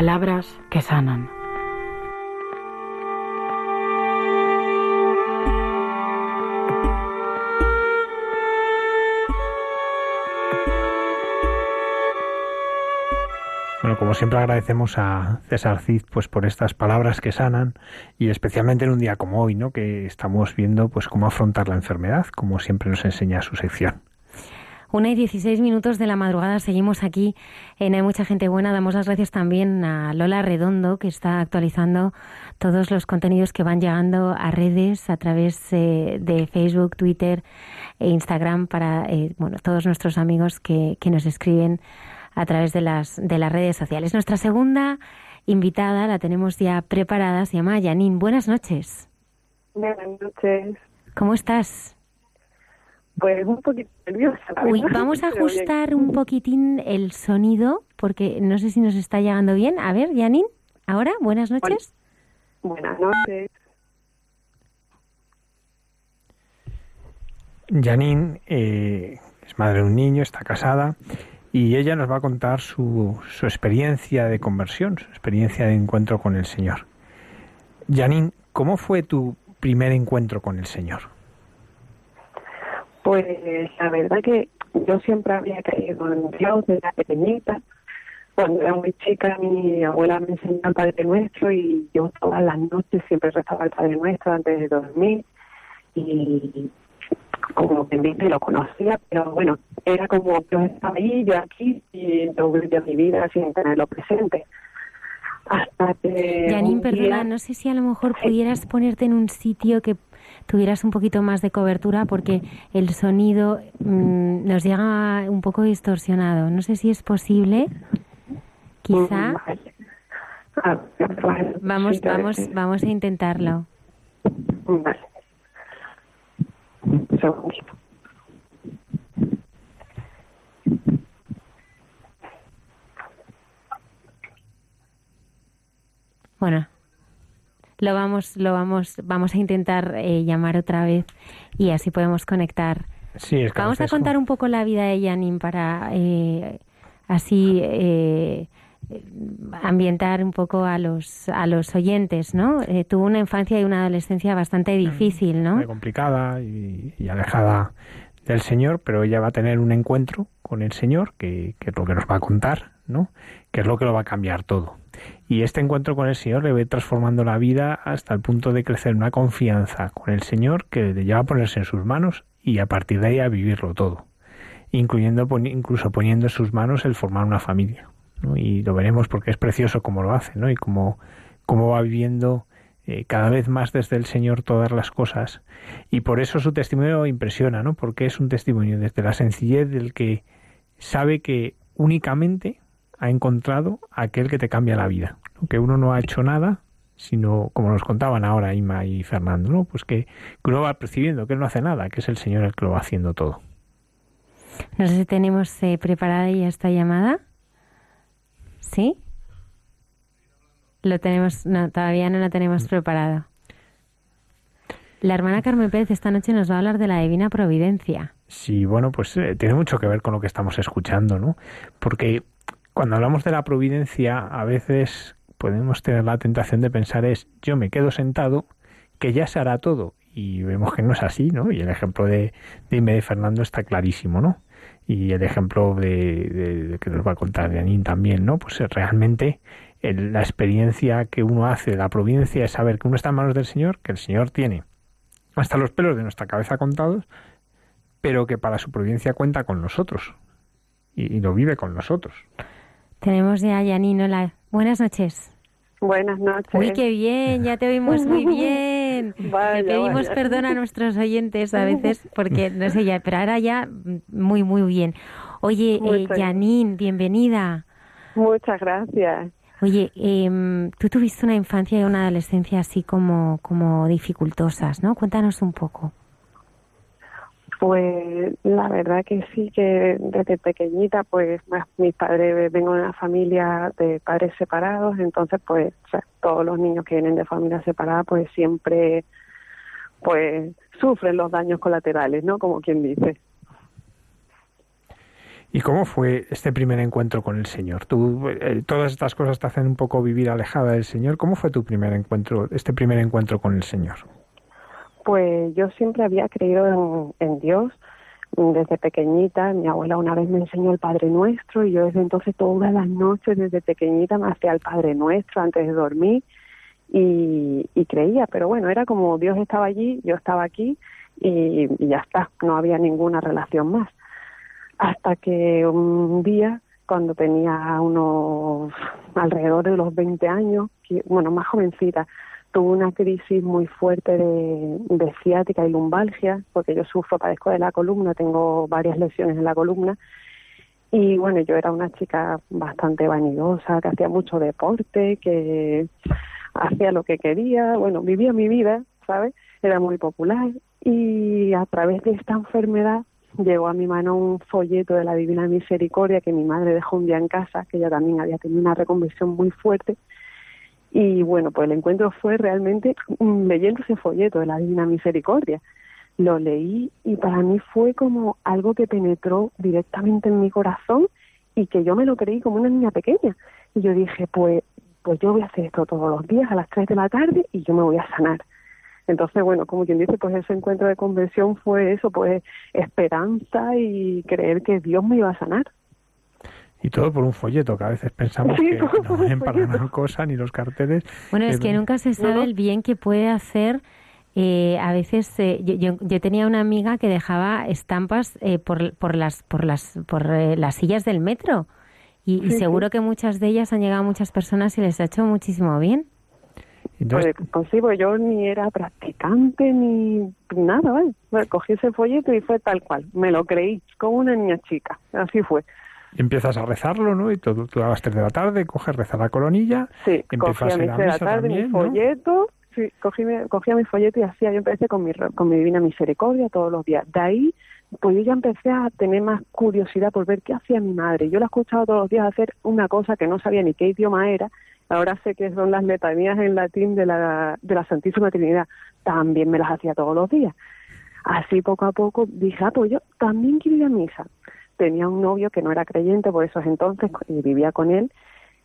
Palabras que sanan. Bueno, como siempre agradecemos a César Cid pues por estas palabras que sanan y especialmente en un día como hoy, ¿no? Que estamos viendo pues cómo afrontar la enfermedad, como siempre nos enseña su sección. Una y dieciséis minutos de la madrugada seguimos aquí en Hay Mucha Gente Buena. Damos las gracias también a Lola Redondo, que está actualizando todos los contenidos que van llegando a redes a través eh, de Facebook, Twitter e Instagram para eh, bueno, todos nuestros amigos que, que nos escriben a través de las, de las redes sociales. Nuestra segunda invitada la tenemos ya preparada, se llama Janine. Buenas noches. Buenas noches. ¿Cómo estás? Pues un poquito nerviosa. Uy, vamos a (laughs) ajustar un poquitín el sonido porque no sé si nos está llegando bien. A ver, Janine, ahora, buenas noches. Buenas noches. Janine eh, es madre de un niño, está casada y ella nos va a contar su, su experiencia de conversión, su experiencia de encuentro con el Señor. Janine, ¿cómo fue tu primer encuentro con el Señor? Pues la verdad que yo siempre había creído en Dios desde pequeñita. Cuando era muy chica, mi abuela me enseñó el Padre Nuestro y yo todas las noches siempre rezaba el Padre Nuestro antes de dormir. Y, viste, lo conocía, pero bueno, era como yo estaba ahí, yo aquí, y yo vivía mi vida sin tenerlo presente. Hasta que. Janine, perdona, día- no sé si a lo mejor pudieras ponerte en un sitio que tuvieras un poquito más de cobertura porque el sonido mm, nos llega un poco distorsionado. No sé si es posible. Quizá. Vale. A ver, bueno, Vamos, vamos, vamos a intentarlo. Vale. Bueno, lo vamos, lo vamos, vamos a intentar eh, llamar otra vez y así podemos conectar. Sí, es que Vamos a contar un poco la vida de Janine para eh, así eh, ambientar un poco a los a los oyentes, ¿no? Eh, tuvo una infancia y una adolescencia bastante difícil, ¿no? muy complicada y, y alejada del Señor, pero ella va a tener un encuentro con el Señor, que, que es lo que nos va a contar, ¿no? Que es lo que lo va a cambiar todo. Y este encuentro con el Señor le ir transformando la vida hasta el punto de crecer una confianza con el Señor que le lleva a ponerse en sus manos y a partir de ahí a vivirlo todo, incluyendo incluso poniendo en sus manos el formar una familia. ¿no? Y lo veremos porque es precioso cómo lo hace, ¿no? Y cómo, cómo va viviendo eh, cada vez más desde el Señor todas las cosas. Y por eso su testimonio impresiona, ¿no? Porque es un testimonio desde la sencillez del que sabe que únicamente ha encontrado aquel que te cambia la vida. Que uno no ha hecho nada, sino, como nos contaban ahora Ima y Fernando, ¿no? Pues que, que uno va percibiendo que él no hace nada, que es el Señor el que lo va haciendo todo. No sé si tenemos eh, preparada ya esta llamada. ¿Sí? Lo tenemos, no, todavía no la tenemos preparada. La hermana Carmen Pérez esta noche nos va a hablar de la divina providencia. Sí, bueno, pues eh, tiene mucho que ver con lo que estamos escuchando, ¿no? Porque cuando hablamos de la providencia, a veces podemos tener la tentación de pensar es yo me quedo sentado, que ya se hará todo. Y vemos que no es así, ¿no? Y el ejemplo de, de de Fernando está clarísimo, ¿no? Y el ejemplo de, de- de que nos va a contar Janine también, ¿no? Pues realmente el- la experiencia que uno hace de la providencia es saber que uno está en manos del Señor, que el Señor tiene hasta los pelos de nuestra cabeza contados, pero que para su providencia cuenta con nosotros y lo vive con nosotros. Tenemos ya a Janine, hola. Buenas noches. Buenas noches. Uy, qué bien, ya te oímos muy (laughs) bien. Vaya, Le pedimos vaya. perdón a nuestros oyentes a veces (laughs) porque no sé ya, pero ahora ya mm, muy, muy bien. Oye, eh, Janine, bienvenida. Muchas gracias. Oye, em, tú tuviste una infancia y una adolescencia así como, como dificultosas, ¿no? Cuéntanos un poco. Pues la verdad que sí, que desde pequeñita, pues mis padres, vengo de una familia de padres separados, entonces pues todos los niños que vienen de familias separadas pues siempre pues sufren los daños colaterales, ¿no? Como quien dice. ¿Y cómo fue este primer encuentro con el Señor? Tú, eh, todas estas cosas te hacen un poco vivir alejada del Señor. ¿Cómo fue tu primer encuentro, este primer encuentro con el Señor? Pues yo siempre había creído en, Dios desde pequeñita. Mi abuela una vez me enseñó el Padre Nuestro y yo desde entonces todas las noches desde pequeñita me hacía el Padre Nuestro antes de dormir y, creía, pero bueno, era como Dios estaba allí, yo estaba aquí y, y ya está, no había ninguna relación más. Hasta que un día, cuando tenía unos alrededor de los 20 años, bueno, más jovencita, tuve una crisis muy fuerte de, de ciática y lumbalgia, porque yo sufro, padezco de la columna, tengo varias lesiones en la columna. Y bueno, yo era una chica bastante vanidosa, que hacía mucho deporte, que hacía lo que quería, bueno, vivía mi vida, ¿sabes? Era muy popular. Y a través de esta enfermedad llegó a mi mano un folleto de la Divina Misericordia que mi madre dejó un día en casa, que ella también había tenido una reconversión muy fuerte. Y bueno, pues el encuentro fue realmente leyendo ese folleto de la Divina Misericordia. Lo leí y para mí fue como algo que penetró directamente en mi corazón y que yo me lo creí como una niña pequeña. Y yo dije, pues, pues yo voy a hacer esto todos los días a las 3 de la tarde y yo me voy a sanar. Entonces, bueno, como quien dice, pues ese encuentro de conversión fue eso, pues esperanza y creer que Dios me iba a sanar. Y todo por un folleto, que a veces pensamos Sí, que no valen para gran cosa, ni los carteles. Bueno, es Eh, que nunca se sabe no. el bien que puede hacer eh, a veces eh, yo, yo, yo tenía una amiga que dejaba estampas eh, por, por las por las por eh, las sillas del metro y, seguro sí. que muchas de ellas han llegado a muchas personas y les ha hecho muchísimo bien. Entonces, Pues, pues sí, pues yo ni era practicante ni nada, ¿vale? Bueno, cogí ese folleto y fue tal cual. Me lo creí, como una niña chica. Así fue. Empiezas a rezarlo, ¿no? Y todo, tú a las 3 de la tarde coges, rezar la coronilla, Sí, empiezas a ir a de la misa tarde, mi también, ¿no? folleto, sí, cogí cogía mi folleto y hacía, yo empecé con mi, con mi divina misericordia todos los días. De ahí, pues yo ya empecé a tener más curiosidad por ver qué hacía mi madre. Yo la escuchaba todos los días hacer una cosa que no sabía ni qué idioma era. Ahora sé que son las letanías en latín de la, de la Santísima Trinidad. También me las hacía todos los días. Así poco a poco dije, ah, pues yo también quiero ir a misa. Tenía un novio que no era creyente por esos entonces y vivía con él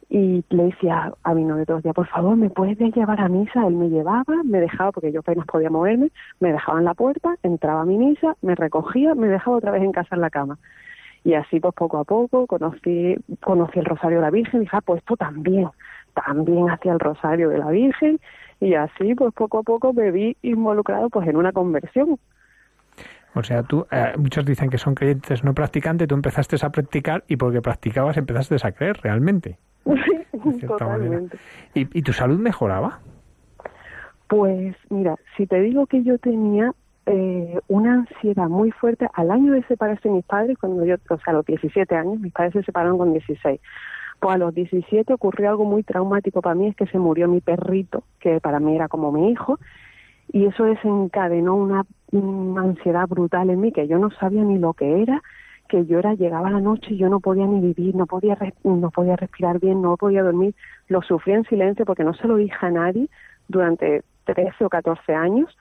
y le decía a mi novio todos los días, por favor, ¿me puedes llevar a misa? Él me llevaba, me dejaba, porque yo apenas podía moverme, me dejaba en la puerta, entraba a mi misa, me recogía, me dejaba otra vez en casa en la cama. Y así pues poco a poco conocí, conocí el Rosario de la Virgen y dije, ah, pues esto también, también hacía el Rosario de la Virgen y así pues poco a poco me vi involucrado pues en una conversión. O sea, tú, eh, muchos dicen que son creyentes no practicantes, tú empezaste a practicar y porque practicabas empezaste a creer realmente. (laughs) de. Totalmente. ¿Y, y tu salud mejoraba? Pues mira, si te digo que yo tenía eh, una ansiedad muy fuerte al año de separarse mis padres, cuando yo, o sea, a los 17 años, mis padres se separaron con 16. Pues a los 17 ocurrió algo muy traumático para mí, es que se murió mi perrito, que para mí era como mi hijo, y eso desencadenó una, ansiedad brutal en mí, que yo no sabía ni lo que era, que yo era, llegaba la noche y yo no podía ni vivir, no podía, no podía respirar bien, no podía dormir, lo sufrí en silencio porque no se lo dije a nadie durante 13 o 14 años,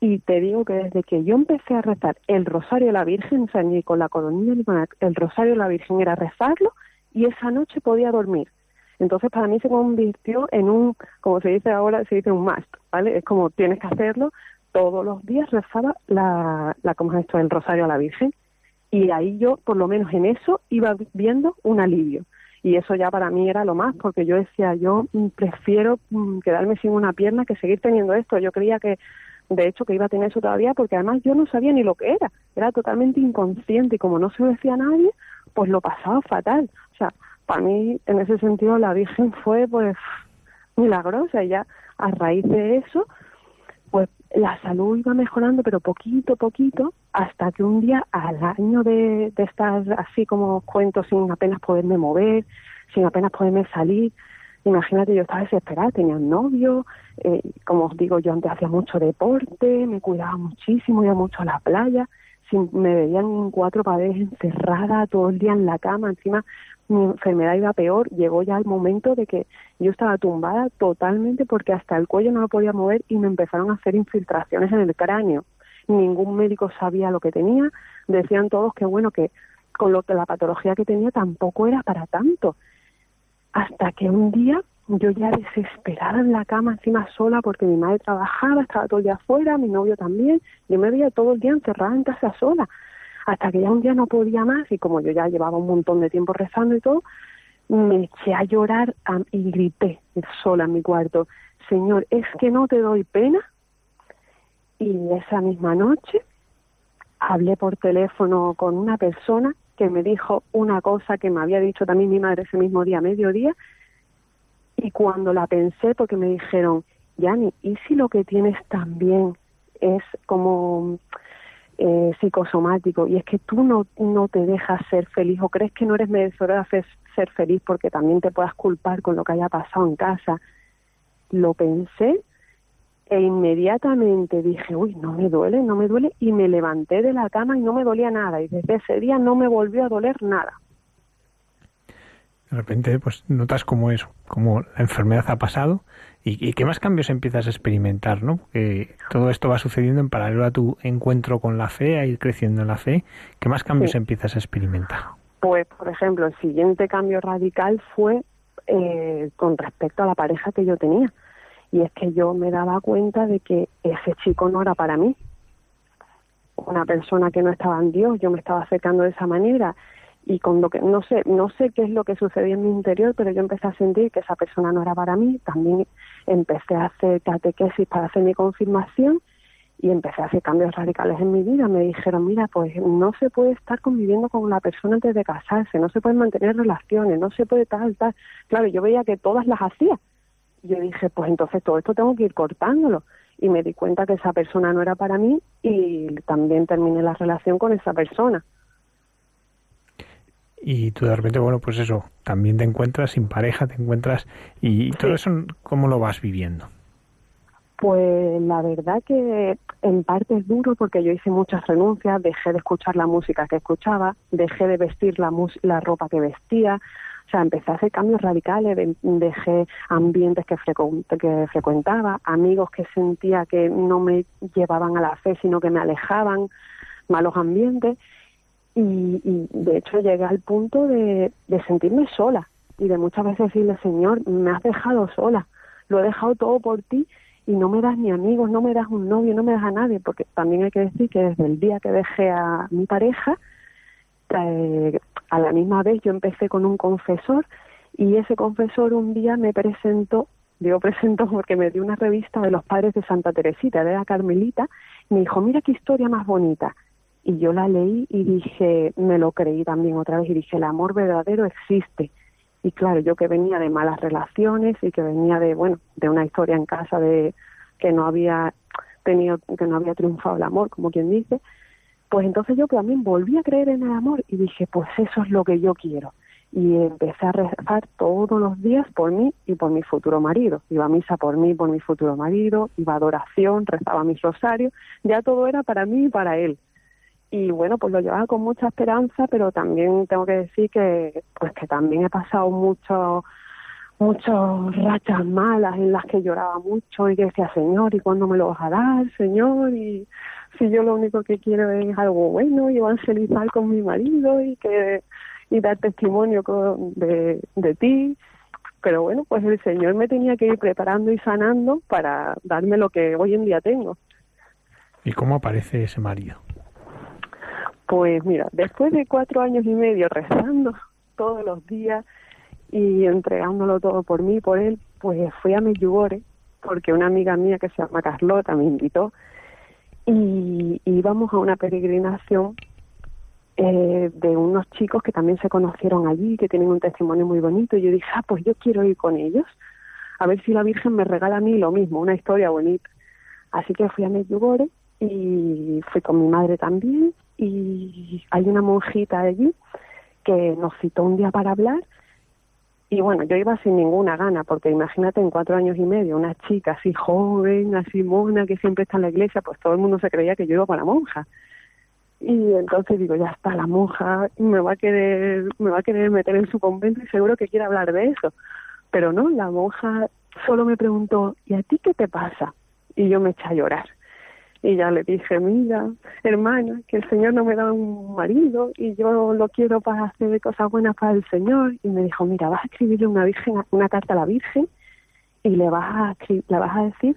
y te digo que desde que yo empecé a rezar el Rosario de la Virgen, o sea, con la coronilla ni el Rosario de la Virgen, era rezarlo y esa noche podía dormir. Entonces para mí se convirtió en un, como se dice ahora, se dice un must, ¿vale? Es como tienes que hacerlo todos los días, rezaba la, la ¿cómo es esto? El Rosario a la Virgen y ahí yo, por lo menos en eso, iba viendo un alivio. Y eso ya para mí era lo más, porque yo decía, yo mm, prefiero mm, quedarme sin una pierna que seguir teniendo esto. Yo creía que, de hecho, que iba a tener eso todavía, porque además yo no sabía ni lo que era. Era totalmente inconsciente y como no se lo decía a nadie, pues lo pasaba fatal. O sea, para mí, en ese sentido, la Virgen fue, pues, milagrosa. Ya a raíz de eso, pues la salud iba mejorando, pero poquito, poquito, hasta que un día, al año de, estar así como os cuento, sin apenas poderme mover, sin apenas poderme salir, imagínate, yo estaba desesperada, tenía un novio, eh, como os digo, yo antes hacía mucho deporte, me cuidaba muchísimo, iba mucho a la playa, sin, me veían cuatro paredes encerrada todo el día en la cama, encima mi enfermedad iba peor, llegó ya el momento de que yo estaba tumbada totalmente porque hasta el cuello no lo podía mover y me empezaron a hacer infiltraciones en el cráneo. Ningún médico sabía lo que tenía, decían todos que bueno, que con lo que la patología que tenía tampoco era para tanto. Hasta que un día yo ya desesperada en la cama encima sola porque mi madre trabajaba, estaba todo el día afuera, mi novio también, yo me veía todo el día encerrada en casa sola hasta que ya un día no podía más y como yo ya llevaba un montón de tiempo rezando y todo, me eché a llorar y grité sola en mi cuarto, Señor, es que no te doy pena. Y esa misma noche hablé por teléfono con una persona que me dijo una cosa que me había dicho también mi madre ese mismo día, mediodía, y cuando la pensé, porque me dijeron, Yani, ¿y si lo que tienes también es como eh, psicosomático y es que tú no, no te dejas ser feliz o crees que no eres merecedora de ser feliz porque también te puedas culpar con lo que haya pasado en casa. Lo pensé e inmediatamente dije, uy, no me duele, no me duele y me levanté de la cama y no me dolía nada y desde ese día no me volvió a doler nada. De repente, pues notas como eso, como la enfermedad ha pasado y, y qué más cambios empiezas a experimentar, ¿no? Porque todo esto va sucediendo en paralelo a tu encuentro con la fe, a ir creciendo en la fe. ¿Qué más cambios Sí. empiezas a experimentar? Pues, por ejemplo, el siguiente cambio radical fue eh, con respecto a la pareja que yo tenía. Y es que yo me daba cuenta de que ese chico no era para mí. Una persona que no estaba en Dios, yo me estaba acercando de esa manera y con lo que no sé no sé qué es lo que sucedió en mi interior pero yo empecé a sentir que esa persona no era para mí. También empecé a hacer catequesis para hacer mi confirmación y empecé a hacer cambios radicales en mi vida. Me dijeron mira pues no se puede estar conviviendo con la persona antes de casarse no se pueden mantener relaciones no se puede tal tal claro yo veía que todas las hacía. Yo dije pues entonces todo esto tengo que ir cortándolo y me di cuenta que esa persona no era para mí y también terminé la relación con esa persona y tú de repente, bueno, pues eso, también te encuentras sin pareja, te encuentras y todo eso, ¿cómo lo vas viviendo? Pues la verdad que en parte es duro porque yo hice muchas renuncias, dejé de escuchar la música que escuchaba, dejé de vestir la, la ropa que vestía, o sea, empecé a hacer cambios radicales, dejé ambientes que, que frecuentaba, amigos que sentía que no me llevaban a la fe, sino que me alejaban, malos ambientes y, y, de hecho llegué al punto de, sentirme sola. Y de muchas veces decirle, Señor, me has dejado sola, lo he dejado todo por ti y no me das ni amigos, no me das un novio, no me das a nadie, porque también hay que decir que desde el día que dejé a mi pareja, eh, a la misma vez yo empecé con un confesor y ese confesor un día me presentó, digo presentó porque me dio una revista de los padres de Santa Teresita, de la Carmelita, y me dijo, mira qué historia más bonita y yo la leí y dije, me lo creí también otra vez y dije, el amor verdadero existe. Y claro, yo que venía de malas relaciones y que venía de, bueno, de una historia en casa de que no había tenido, que no había triunfado el amor, como quien dice, pues entonces yo también volví a creer en el amor y dije, pues eso es lo que yo quiero. Y empecé a rezar todos los días por mí y por mi futuro marido. Iba a misa por mí, por mi futuro marido, iba a adoración, rezaba mis rosarios, ya todo era para mí y para él y bueno pues lo llevaba con mucha esperanza pero también tengo que decir que pues que también he pasado mucho muchas rachas malas en las que lloraba mucho y que decía señor y cuándo me lo vas a dar señor y si yo lo único que quiero es algo bueno y evangelizar con mi marido y que y dar testimonio de, de ti pero bueno pues el señor me tenía que ir preparando y sanando para darme lo que hoy en día tengo. Y cómo aparece ese marido pues mira, después de cuatro años y medio rezando todos los días y entregándolo todo por mí por él, pues fui a Medjugorje porque una amiga mía que se llama Carlota me invitó. Y íbamos a una peregrinación eh, de unos chicos que también se conocieron allí, que tienen un testimonio muy bonito. Y yo dije, ah, pues yo quiero ir con ellos, a ver si la Virgen me regala a mí lo mismo, una historia bonita. Así que fui a Medjugorje y fui con mi madre también y hay una monjita allí que nos citó un día para hablar y bueno, yo iba sin ninguna gana, porque imagínate en cuatro años y medio, una chica así joven, así mona, que siempre está en la iglesia, pues todo el mundo se creía que yo iba para monja. Y entonces digo, ya está, la monja me va a querer, me va a querer meter en su convento y seguro que quiere hablar de eso. Pero no, la monja solo me preguntó, ¿y a ti qué te pasa? Y yo me eché a llorar. Y ya le dije, mira, hermana, que el Señor no me da un marido y yo lo quiero para hacer cosas buenas para el Señor. Y me dijo, mira, vas a escribirle una, virgen, una carta a la Virgen y le vas, a, le vas a decir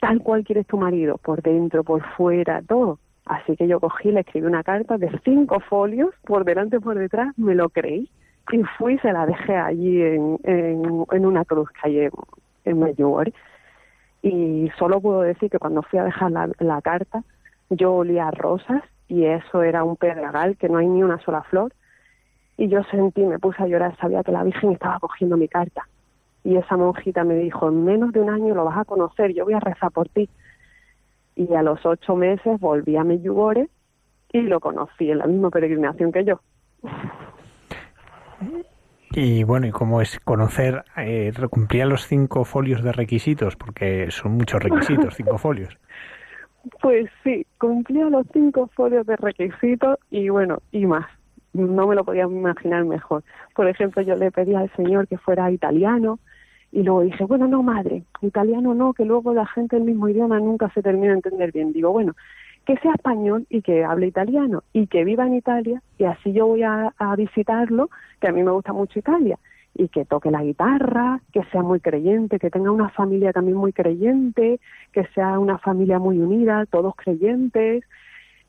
tal cual quieres tu marido, por dentro, por fuera, todo. Así que yo cogí, le escribí una carta de cinco folios, por delante por detrás, me lo creí. Y fui y se la dejé allí en, en, una cruz que hay en, en y solo puedo decir que cuando fui a dejar la, carta yo olía rosas y eso era un pedregal que no hay ni una sola flor y yo sentí, me puse a llorar, sabía que la Virgen estaba cogiendo mi carta y esa monjita me dijo, en menos de un año lo vas a conocer, yo voy a rezar por ti. Y a los ocho meses volví a Medjugorje y lo conocí en la misma peregrinación que yo. Y bueno, ¿y cómo es conocer, eh, cumplía los cinco folios de requisitos? Porque son muchos requisitos, cinco (laughs) folios. Pues sí, cumplía los cinco folios de requisitos y bueno, y más. No me lo podía imaginar mejor. Por ejemplo, yo le pedí al Señor que fuera italiano y luego dije, bueno, no, madre, italiano no, que luego la gente del mismo idioma nunca se termina de entender bien. Digo, bueno, que sea español y que hable italiano y que viva en Italia y así yo voy a, visitarlo, que a mí me gusta mucho Italia, y que toque la guitarra, que sea muy creyente, que tenga una familia también muy creyente, que sea una familia muy unida, todos creyentes,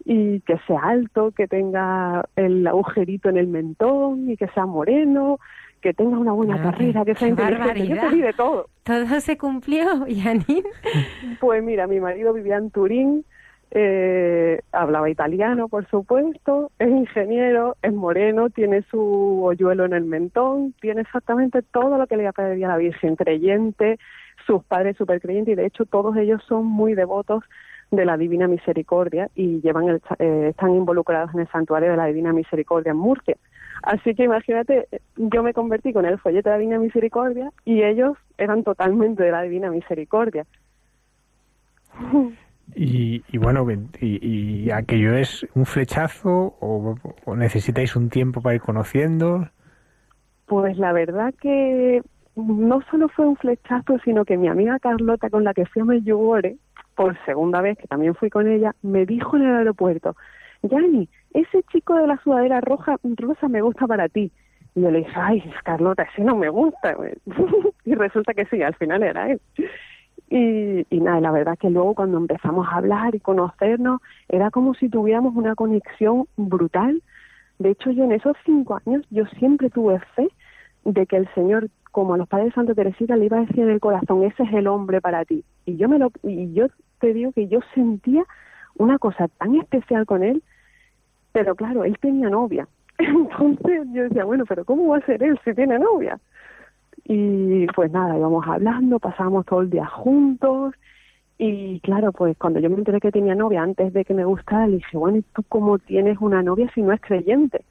y que sea alto, que tenga el agujerito en el mentón y que sea moreno, que tenga una buena Ay, carrera, que sea inteligente. Yo de todo. Todo se cumplió, (laughs) Yanin. Pues mira, mi marido vivía en Turín, eh, hablaba italiano, por supuesto, es ingeniero, es moreno, tiene su hoyuelo en el mentón, tiene exactamente todo lo que le pedía la Virgen, creyente, sus padres súper creyentes y de hecho todos ellos son muy devotos de la Divina Misericordia y llevan el, eh, están involucrados en el santuario de la Divina Misericordia en Murcia. Así que imagínate, yo me convertí con el folleto de la Divina Misericordia y ellos eran totalmente de la Divina Misericordia. (laughs) Y, y bueno, y, aquello es un flechazo o, o necesitáis un tiempo para ir conociendo. Pues la verdad que no solo fue un flechazo, sino que mi amiga Carlota, con la que fui a Medjugorje, por segunda vez, que también fui con ella, me dijo en el aeropuerto, Yani, ese chico de la sudadera roja, rosa me gusta para ti. Y yo le dije, ay, Carlota, ese no me gusta. (laughs) y resulta que sí, al final era él. Y, y nada, la verdad que luego cuando empezamos a hablar y conocernos, era como si tuviéramos una conexión brutal. De hecho, yo en esos cinco años, yo siempre tuve fe de que el Señor, como a los padres de Santa Teresita, le iba a decir en el corazón, ese es el hombre para ti. Y yo me lo, y yo te digo que yo sentía una cosa tan especial con él, pero claro, él tenía novia. (laughs) Entonces yo decía, bueno, pero ¿cómo va a ser él si tiene novia? Y pues nada, íbamos hablando, pasábamos todo el día juntos. Y claro, pues cuando yo me enteré que tenía novia antes de que me gustara, le dije, bueno, ¿y tú cómo tienes una novia si no es creyente?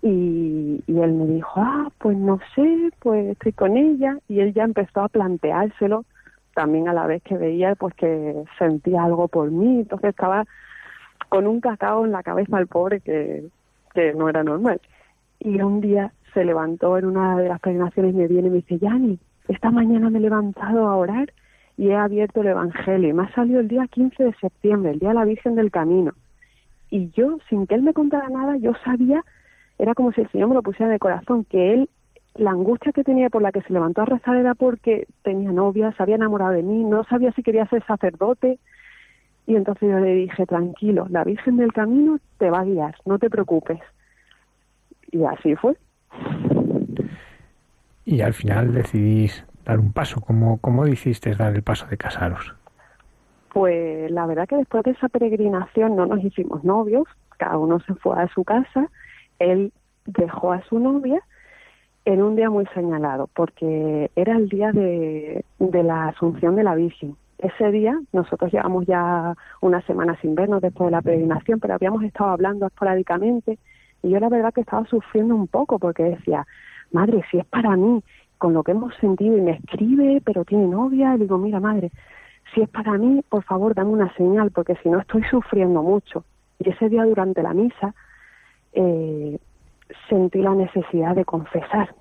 Y, y él me dijo, ah, pues no sé, pues estoy con ella. Y él ya empezó a planteárselo, también a la vez que veía pues que sentía algo por mí. Entonces estaba con un cacao en la cabeza el pobre que, que no era normal. Y un día se levantó en una de las peregrinaciones me viene y me dice, Yani, esta mañana me he levantado a orar y he abierto el Evangelio. Y me ha salido el día 15 de septiembre, el día de la Virgen del Camino. Y yo, sin que él me contara nada, yo sabía, era como si el Señor me lo pusiera en el corazón, que él, la angustia que tenía por la que se levantó a rezar era porque tenía novia, se había enamorado de mí, no sabía si quería ser sacerdote. Y entonces yo le dije, tranquilo, la Virgen del Camino te va a guiar, no te preocupes. Y así fue. Y al final decidís dar un paso. ¿Cómo, cómo hiciste dar el paso de casaros? Pues la verdad que después de esa peregrinación no nos hicimos novios, cada uno se fue a su casa, él dejó a su novia en un día muy señalado, porque era el día de, de la Asunción de la Virgen. Ese día nosotros llevamos ya una semana sin vernos después de la peregrinación, pero habíamos estado hablando esporádicamente y yo la verdad que estaba sufriendo un poco porque decía, madre, si es para mí, con lo que hemos sentido y me escribe, pero tiene novia, y digo, mira, madre, si es para mí, por favor, dame una señal, porque si no estoy sufriendo mucho. Y ese día durante la misa eh, sentí la necesidad de confesar.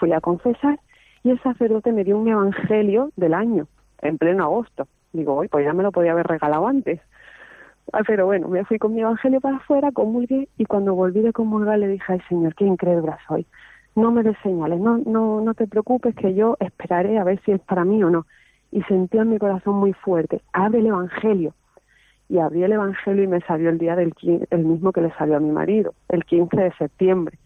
Fui a confesar y el sacerdote me dio un evangelio del año, en pleno agosto. Digo, oye, pues ya me lo podía haber regalado antes. Ah, pero bueno, me fui con mi evangelio para afuera, comulgué y cuando volví de comulgar le dije, ay Señor, qué incrédula soy. No me des señales, no, no, no te preocupes que yo esperaré a ver si es para mí o no. Y sentí en mi corazón muy fuerte, abre el evangelio. Y abrí el evangelio y me salió el día del el mismo que le salió a mi marido, el 15 de septiembre.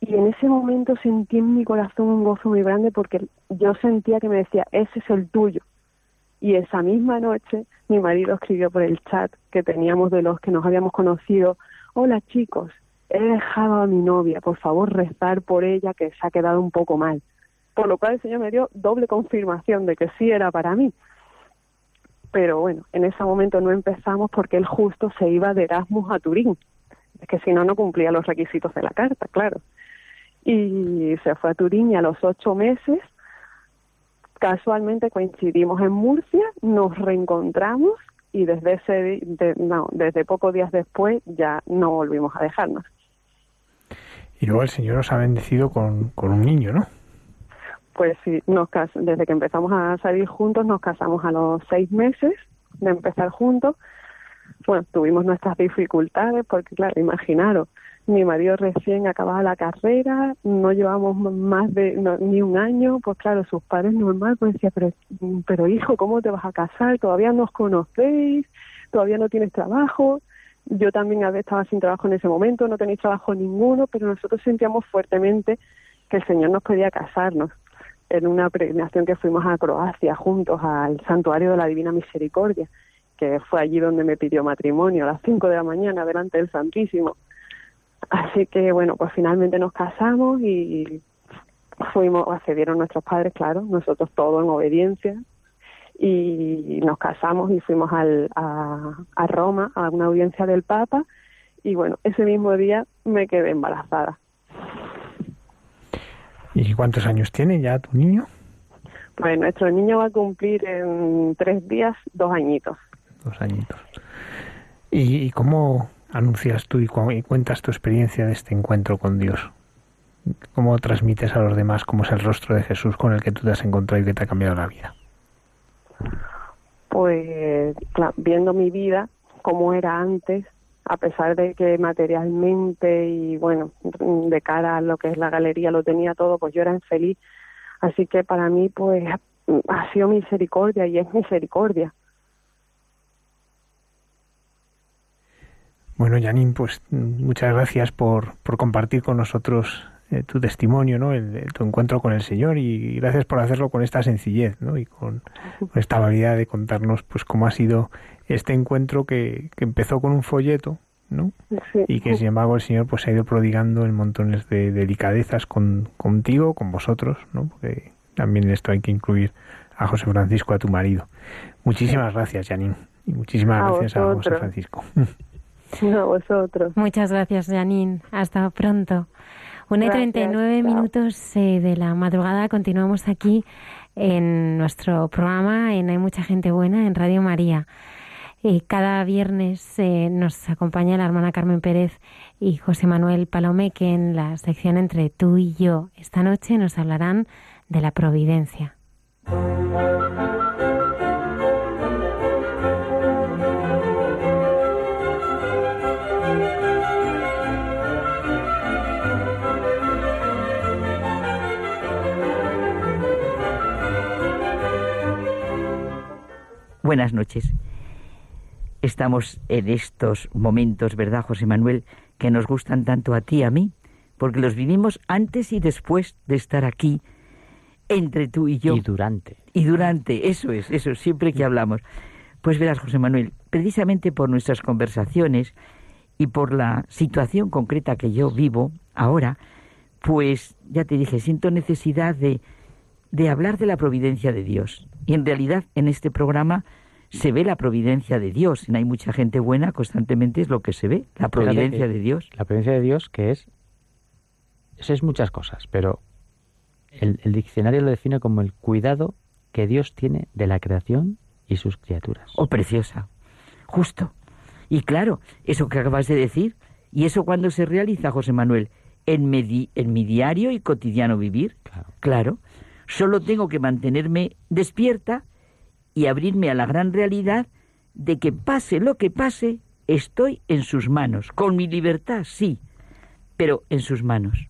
Y en ese momento sentí en mi corazón un gozo muy grande porque yo sentía que me decía, ese es el tuyo. Y esa misma noche mi marido escribió por el chat que teníamos de los que nos habíamos conocido, hola chicos, he dejado a mi novia, por favor rezar por ella que se ha quedado un poco mal. Por lo cual el Señor me dio doble confirmación de que sí era para mí. Pero bueno, en ese momento no empezamos porque él justo se iba de Erasmus a Turín. Es que si no, no cumplía los requisitos de la carta, claro. Y se fue a Turín y a los ocho meses casualmente coincidimos en Murcia, nos reencontramos y desde ese de- no, desde pocos días después ya no volvimos a dejarnos. Y luego el Señor os ha bendecido con, con un niño, ¿no? Pues sí, nos cas- desde que empezamos a salir juntos nos casamos a los seis meses de empezar juntos. Bueno, tuvimos nuestras dificultades porque, claro, imaginaros, mi marido recién acababa la carrera, no llevamos más de ni un año, pues claro, sus padres normal, pues decía, pero, hijo, ¿cómo te vas a casar? Todavía no os conocéis, todavía no tienes trabajo. yo también estaba sin trabajo en ese momento, no tenéis trabajo ninguno, pero nosotros sentíamos fuertemente que el Señor nos pedía casarnos en una peregrinación que fuimos a Croacia juntos al santuario de la Divina Misericordia, que fue allí donde me pidió matrimonio a las 5 de la mañana delante del Santísimo. Así que bueno, pues finalmente nos casamos y fuimos, accedieron nuestros padres, claro, nosotros todos en obediencia y nos casamos y fuimos al, a, a Roma a una audiencia del Papa y bueno, ese mismo día me quedé embarazada. ¿Y cuántos años tiene ya tu niño? Pues nuestro niño va a cumplir en tres días dos añitos. Dos añitos. ¿Y, y cómo anuncias tú y, cu- y cuentas tu experiencia de este encuentro con Dios? ¿Cómo transmites a los demás cómo es el rostro de Jesús con el que tú te has encontrado y que te ha cambiado la vida? Pues viendo mi vida como era antes, a pesar de que materialmente y bueno, de cara a lo que es la galería lo tenía todo, pues yo era infeliz. Así que para mí pues ha sido misericordia y es misericordia. Bueno, Janine, pues mm, muchas gracias por, por compartir con nosotros eh, tu testimonio, ¿no? El- el- tu encuentro con el Señor y gracias por hacerlo con esta sencillez, ¿no? Y con, con (laughs) esta habilidad de contarnos, pues, cómo ha sido este encuentro que, que empezó con un folleto, ¿no? Sí. Y que, sin embargo, el Señor pues ha ido prodigando en montones de delicadezas con, contigo, con vosotros, ¿no? Porque también esto hay que incluir a José Francisco, a tu marido. Muchísimas gracias, Janine. Y muchísimas A gracias a José. Francisco. (laughs) (laughs) Vosotros. Muchas gracias, Janine. Hasta pronto. Una y Gracias, 39 chao. minutos eh, de la madrugada. Continuamos aquí en nuestro programa en Hay Mucha Gente Buena en Radio María. Eh, cada viernes eh, nos acompaña la hermana Carmen Pérez y José Manuel Palomeque en la sección Entre tú y yo. Esta noche nos hablarán de la providencia. Buenas noches. Estamos en estos momentos, ¿verdad, José Manuel, que nos gustan tanto a ti y a mí? Porque los vivimos antes y después de estar aquí, entre tú y yo. Y durante. Y durante, eso es, eso, siempre que hablamos. Pues verás, José Manuel, precisamente por nuestras conversaciones y por la situación concreta que yo vivo ahora, pues ya te dije, siento necesidad de, de hablar de la providencia de Dios. Y en realidad en este programa se ve la providencia de Dios. En hay mucha gente buena, constantemente es lo que se ve, la providencia Fíjate, de Dios. La providencia de Dios que es... Eso es muchas cosas, pero el, el diccionario lo define como el cuidado que Dios tiene de la creación y sus criaturas. Oh, preciosa. Justo. Y claro, eso que acabas de decir, ¿y eso cuándo se realiza, José Manuel? En, en mi diario y cotidiano vivir. Claro. Claro. Solo tengo que mantenerme despierta y abrirme a la gran realidad de que pase lo que pase, estoy en sus manos. Con mi libertad, sí, pero en sus manos.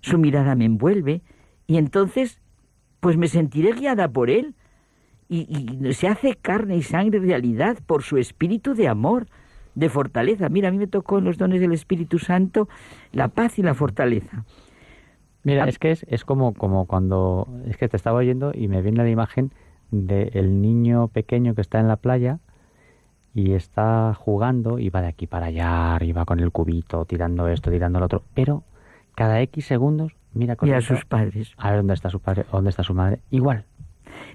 Su mirada me envuelve y entonces, pues me sentiré guiada por él y, y se hace carne y sangre realidad por su espíritu de amor, de fortaleza. Mira, a mí me tocó en los dones del Espíritu Santo la paz y la fortaleza. Mira, Ah. es que es, es como, como cuando... Es que te estaba oyendo y me viene la imagen del niño pequeño que está en la playa y está jugando y va de aquí para allá, arriba con el cubito, tirando esto, tirando lo otro, pero cada X segundos mira con Y a sus padres. a ver dónde está su padre, dónde está su madre. Igual.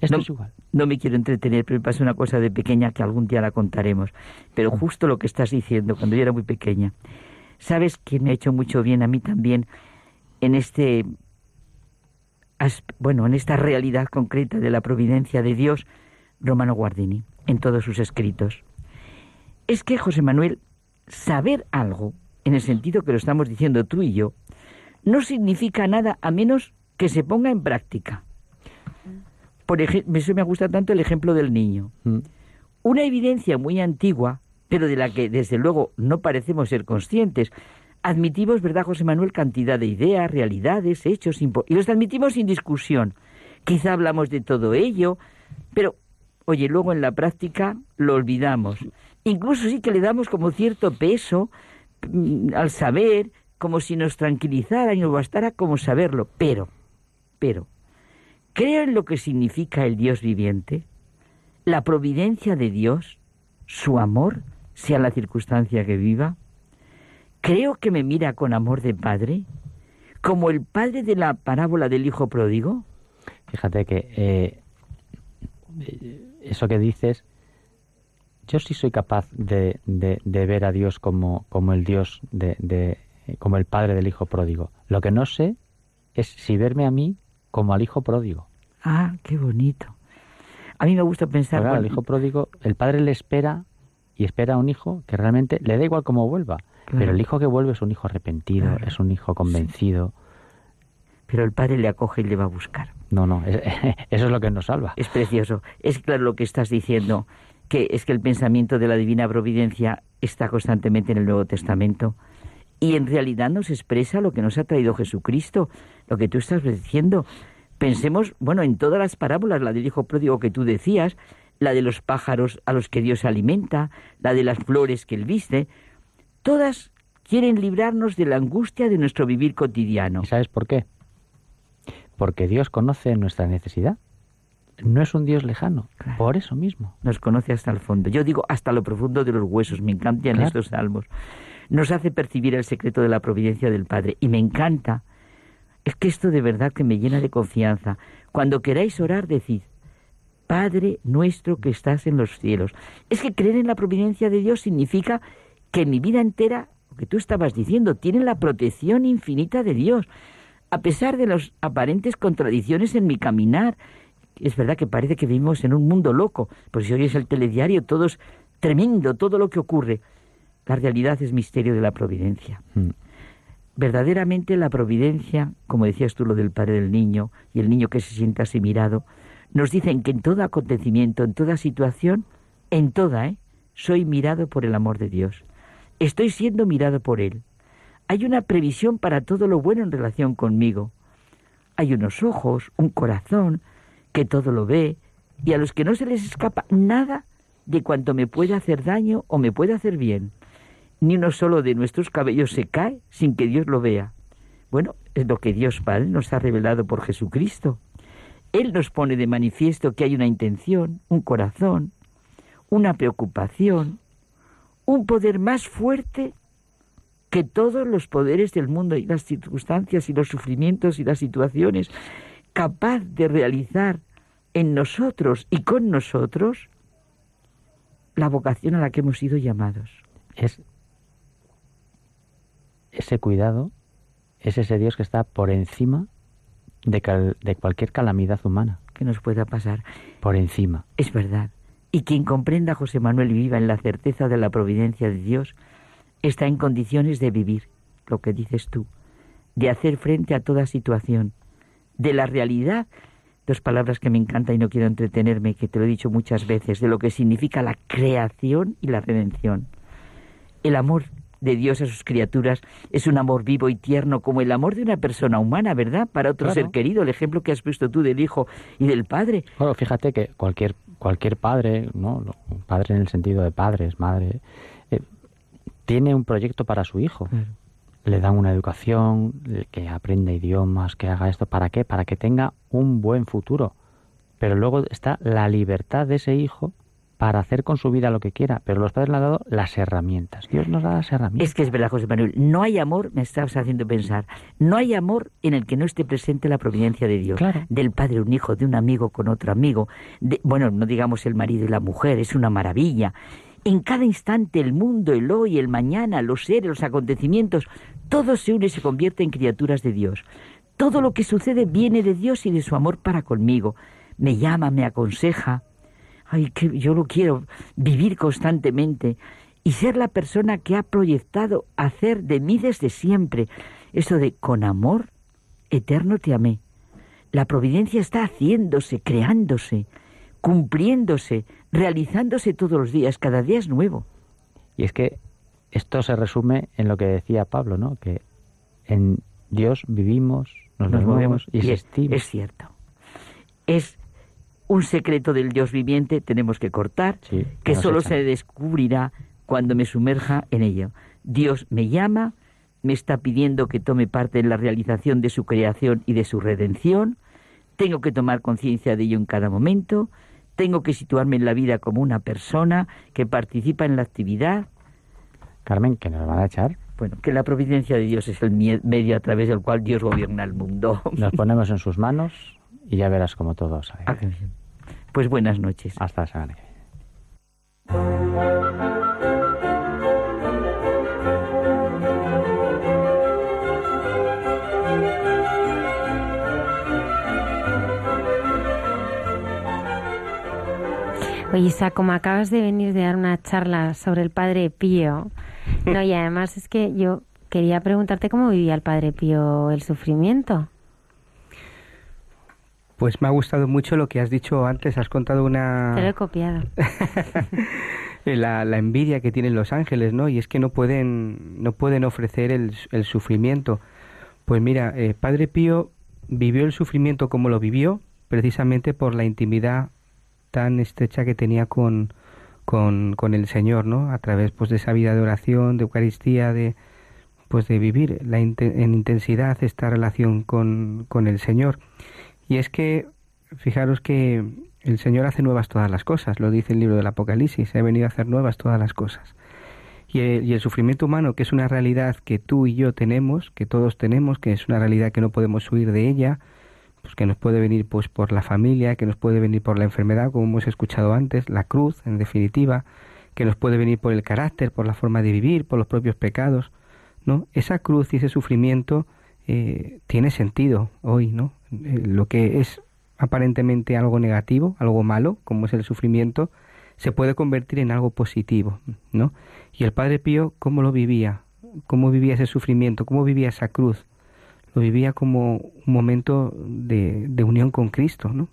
Esto No, es igual. no me quiero entretener, pero me pasa una cosa de pequeña que algún día la contaremos. Pero justo lo que estás diciendo, cuando yo era muy pequeña, sabes que me ha hecho mucho bien a mí también en este bueno, en esta realidad concreta de la providencia de Dios, Romano Guardini, en todos sus escritos. Es que, José Manuel, saber algo, en el sentido que lo estamos diciendo tú y yo, no significa nada a menos que se ponga en práctica. Por ejemplo, eso me gusta tanto el ejemplo del niño. Mm. Una evidencia muy antigua, pero de la que desde luego no parecemos ser conscientes. Admitimos, ¿verdad, José Manuel, cantidad de ideas, realidades, hechos, y los admitimos sin discusión. Quizá hablamos de todo ello, pero, oye, luego en la práctica lo olvidamos. Incluso sí que le damos como cierto peso mm, al saber, como si nos tranquilizara y nos bastara como saberlo. Pero, pero, creo en lo que significa el Dios viviente, la providencia de Dios, su amor, sea la circunstancia que viva. Creo que me mira con amor de padre, como el padre de la parábola del hijo pródigo. Fíjate que eh, eso que dices, yo sí soy capaz de, de, ver a Dios como, como el Dios, de, de, como el padre del hijo pródigo. Lo que no sé es si verme a mí como al hijo pródigo. Ah, qué bonito. A mí me gusta pensar... Claro, el hijo pródigo, el padre le espera y espera a un hijo que realmente le da igual cómo vuelva. Pero el hijo que vuelve es un hijo arrepentido, es un hijo convencido. Pero el padre le acoge y le va a buscar. No, no, (laughs) eso es lo que nos salva. Es precioso. Es claro lo que estás diciendo, que es que el pensamiento de la divina providencia está constantemente en el Nuevo Testamento y en realidad nos expresa lo que nos ha traído Jesucristo, lo que tú estás diciendo. Pensemos, bueno, en todas las parábolas, la del hijo pródigo que tú decías, la de los pájaros a los que Dios alimenta, la de las flores que él viste, todas quieren librarnos de la angustia de nuestro vivir cotidiano. sabes por qué? Porque Dios conoce nuestra necesidad. No es un Dios lejano, por eso mismo. Nos conoce hasta el fondo. Yo digo hasta lo profundo de los huesos. Me encantan estos salmos. Nos hace percibir el secreto de la providencia del Padre. Y me encanta. Es que esto de verdad que me llena de confianza. Cuando queráis orar, decid, Padre nuestro que estás en los cielos. Es que creer en la providencia de Dios significa que mi vida entera, lo que tú estabas diciendo, tiene la protección infinita de Dios. A pesar de las aparentes contradicciones en mi caminar, es verdad que parece que vivimos en un mundo loco, pues si oyes el telediario todo es tremendo, todo lo que ocurre. La realidad es misterio de la providencia. Mm. Verdaderamente la providencia, como decías tú lo del padre del niño y el niño que se sienta así mirado, nos dicen que en todo acontecimiento, en toda situación, en toda, ¿eh? soy mirado por el amor de Dios. Estoy siendo mirado por Él. Hay una previsión para todo lo bueno en relación conmigo. Hay unos ojos, un corazón, que todo lo ve, y a los que no se les escapa nada de cuanto me puede hacer daño o me puede hacer bien. Ni uno solo de nuestros cabellos se cae sin que Dios lo vea. Bueno, es lo que Dios Padre nos ha revelado por Jesucristo. Él nos pone de manifiesto que hay una intención, un corazón, una preocupación, un poder más fuerte que todos los poderes del mundo y las circunstancias y los sufrimientos y las situaciones, capaz de realizar en nosotros y con nosotros la vocación a la que hemos sido llamados. Es ese cuidado, es ese Dios que está por encima de, de cualquier calamidad humana. Que nos pueda pasar. Por encima. Es verdad. Y quien comprenda a José Manuel viva en la certeza de la providencia de Dios, está en condiciones de vivir, lo que dices tú, de hacer frente a toda situación, de la realidad, dos palabras que me encantan y no quiero entretenerme, que te lo he dicho muchas veces, de lo que significa la creación y la redención. El amor de Dios a sus criaturas es un amor vivo y tierno como el amor de una persona humana, ¿verdad? Para otro ser querido, el ejemplo que has puesto tú del hijo y del padre. Bueno, fíjate que cualquier cualquier padre, ¿no? Padre en el sentido de padres, madre, eh, tiene un proyecto para su hijo. Le dan una educación, que aprenda idiomas, que haga esto. ¿Para qué? Para que tenga un buen futuro. Pero luego está la libertad de ese hijo para hacer con su vida lo que quiera, pero los padres le han dado las herramientas. Dios nos da las herramientas. Es que es verdad, José Manuel, no hay amor, me estabas haciendo pensar, no hay amor en el que no esté presente la providencia de Dios, del padre un hijo, de un amigo con otro amigo, de, bueno, no digamos el marido y la mujer, es una maravilla. En cada instante el mundo, el hoy, el mañana, los seres, los acontecimientos, todo se une y se convierte en criaturas de Dios. Todo lo que sucede viene de Dios y de su amor para conmigo. Me llama, me aconseja, ay, que yo lo quiero vivir constantemente y ser la persona que ha proyectado hacer de mí desde siempre. Eso de con amor eterno te amé. La providencia está haciéndose, creándose, cumpliéndose, realizándose todos los días, cada día es nuevo. Y es que esto se resume en lo que decía Pablo, ¿no? Que en Dios vivimos, nos, movemos y existimos. Es cierto. Es un secreto del Dios viviente tenemos que cortar, Sí, que solo echan. se descubrirá cuando me sumerja en ello. Dios me llama, me está pidiendo que tome parte en la realización de su creación y de su redención, tengo que tomar conciencia de ello en cada momento, tengo que situarme en la vida como una persona que participa en la actividad. Carmen, que nos van a echar. Bueno, que la providencia de Dios es el medio a través del cual Dios gobierna el mundo. Nos (laughs) ponemos en sus manos y ya verás cómo todo sale. Pues buenas noches. Hasta la semana que viene. Oye, Isa, como acabas de venir de dar una charla sobre el Padre Pío, no, y además es que yo quería preguntarte cómo vivía el Padre Pío el sufrimiento. Pues me ha gustado mucho lo que has dicho antes. Has contado una... Te lo he copiado. (laughs) la, la envidia que tienen los ángeles, ¿no? Y es que no pueden, no pueden ofrecer el, el sufrimiento. Pues mira, eh, Padre Pío vivió el sufrimiento como lo vivió, precisamente por la intimidad tan estrecha que tenía con, con, con el Señor, ¿no? A través pues de esa vida de oración, de Eucaristía, de pues de vivir la en intensidad esta relación con, con el Señor. Y es que, fijaros que el Señor hace nuevas todas las cosas, lo dice el libro del Apocalipsis, he venido a hacer nuevas todas las cosas. Y el, y el sufrimiento humano, que es una realidad que tú y yo tenemos, que todos tenemos, que es una realidad que no podemos huir de ella, pues que nos puede venir pues por la familia, que nos puede venir por la enfermedad, como hemos escuchado antes, la cruz, en definitiva, que nos puede venir por el carácter, por la forma de vivir, por los propios pecados, ¿no? Esa cruz y ese sufrimiento eh, tiene sentido hoy, ¿no? Eh, lo que es aparentemente algo negativo, algo malo, como es el sufrimiento, se puede convertir en algo positivo, ¿no? Y el Padre Pío, ¿cómo lo vivía? ¿Cómo vivía ese sufrimiento? ¿Cómo vivía esa cruz? Lo vivía como un momento de, unión con Cristo, ¿no?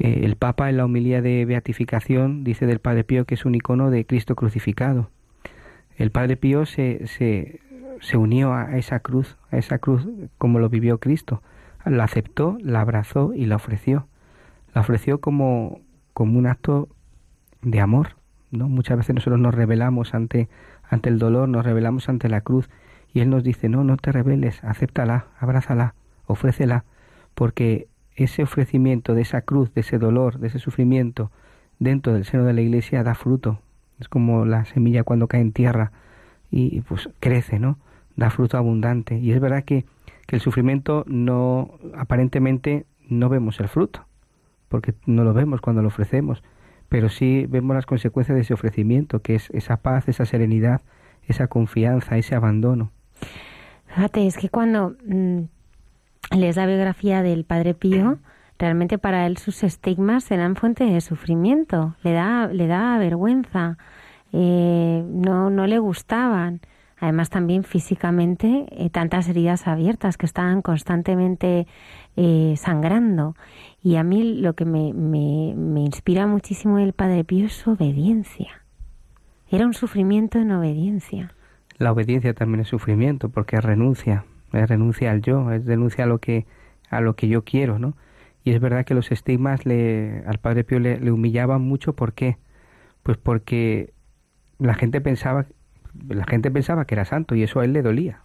Eh, el Papa en la homilía de beatificación dice del Padre Pío que es un icono de Cristo crucificado. El Padre Pío se, se, se unió a esa cruz, a esa cruz como lo vivió Cristo. La aceptó, la abrazó y la ofreció. La ofreció como, como un acto de amor, ¿no? Muchas veces nosotros nos rebelamos ante, ante el dolor, nos rebelamos ante la cruz y Él nos dice, no, no te rebeles, acéptala, abrázala, ofrécela, porque ese ofrecimiento de esa cruz, de ese dolor, de ese sufrimiento dentro del seno de la iglesia da fruto. Es como la semilla cuando cae en tierra y pues crece, ¿no? Da fruto abundante. Y es verdad que, que el sufrimiento no, aparentemente no vemos el fruto, porque no lo vemos cuando lo ofrecemos, pero sí vemos las consecuencias de ese ofrecimiento, que es esa paz, esa serenidad, esa confianza, ese abandono. Fíjate, es que cuando mm, lees la biografía del Padre Pío, realmente para él sus estigmas eran fuente de sufrimiento, le da, le da vergüenza, eh, no, no le gustaban. Además también físicamente eh, tantas heridas abiertas que estaban constantemente eh, sangrando. Y a mí lo que me, me, me inspira muchísimo del Padre Pío es su obediencia. Era un sufrimiento en obediencia. La obediencia también es sufrimiento, porque es renuncia, es renuncia al yo, es renuncia a lo que, a lo que yo quiero, ¿no? Y es verdad que los estigmas le, al Padre Pío le, le humillaban mucho, ¿por qué? Pues porque la gente pensaba la gente pensaba que era santo y eso a él le dolía.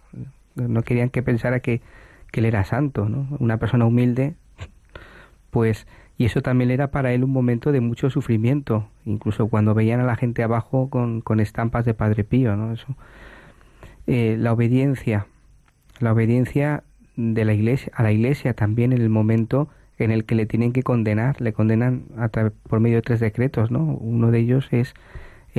No querían que pensara que, que él era santo, ¿no? Una persona humilde, pues, y eso también era para él un momento de mucho sufrimiento, incluso cuando veían a la gente abajo con, con estampas de Padre Pío, ¿no? Eso. Eh, la obediencia, la obediencia de la iglesia, a la iglesia también en el momento en el que le tienen que condenar, le condenan a por medio de tres decretos, ¿no? Uno de ellos es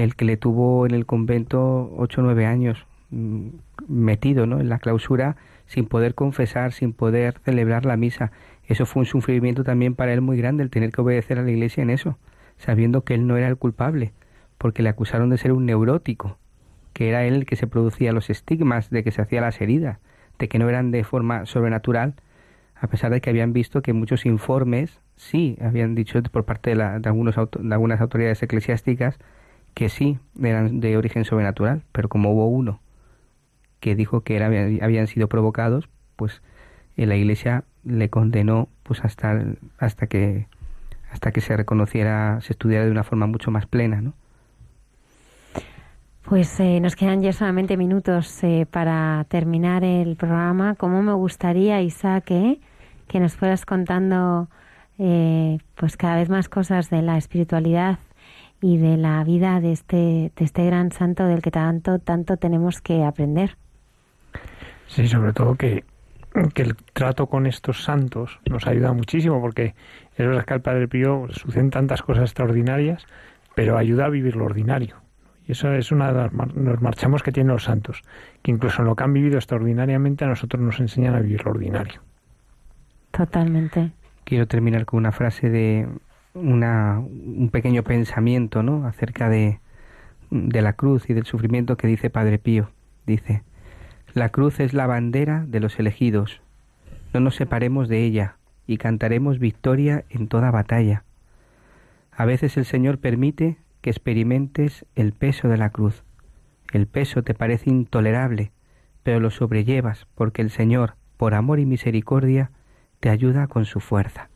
el que le tuvo en el convento ocho o nueve años mm, metido ¿no? en la clausura sin poder confesar, sin poder celebrar la misa. Eso fue un sufrimiento también para él muy grande, el tener que obedecer a la iglesia en eso, sabiendo que él no era el culpable, porque le acusaron de ser un neurótico, que era él el que se producía los estigmas, de que se hacía las heridas, de que no eran de forma sobrenatural, a pesar de que habían visto que muchos informes sí habían dicho por parte de, la, de, algunos de algunas autoridades eclesiásticas que sí eran de origen sobrenatural, pero como hubo uno que dijo que era, habían sido provocados, pues en la iglesia le condenó pues hasta hasta que hasta que se reconociera, se estudiara de una forma mucho más plena, ¿no? Pues eh, nos quedan ya solamente minutos eh, para terminar el programa. Como me gustaría, Isaac, eh, que nos fueras contando pues cada vez más cosas de la espiritualidad y de la vida de este, de este gran santo del que tanto, tanto tenemos que aprender. Sí, sobre todo que, que el trato con estos santos nos ayuda muchísimo porque es verdad que al Padre Pío suceden tantas cosas extraordinarias, pero ayuda a vivir lo ordinario. Y eso es una de las nos marchamos que tienen los santos, que incluso en lo que han vivido extraordinariamente a nosotros nos enseñan a vivir lo ordinario. Totalmente. Quiero terminar con una frase de una, un pequeño pensamiento ¿no? acerca de, de la cruz y del sufrimiento que dice Padre Pío. Dice, la cruz es la bandera de los elegidos. No nos separemos de ella y cantaremos victoria en toda batalla. A veces el Señor permite que experimentes el peso de la cruz. El peso te parece intolerable, pero lo sobrellevas porque el Señor, por amor y misericordia, te ayuda con su fuerza.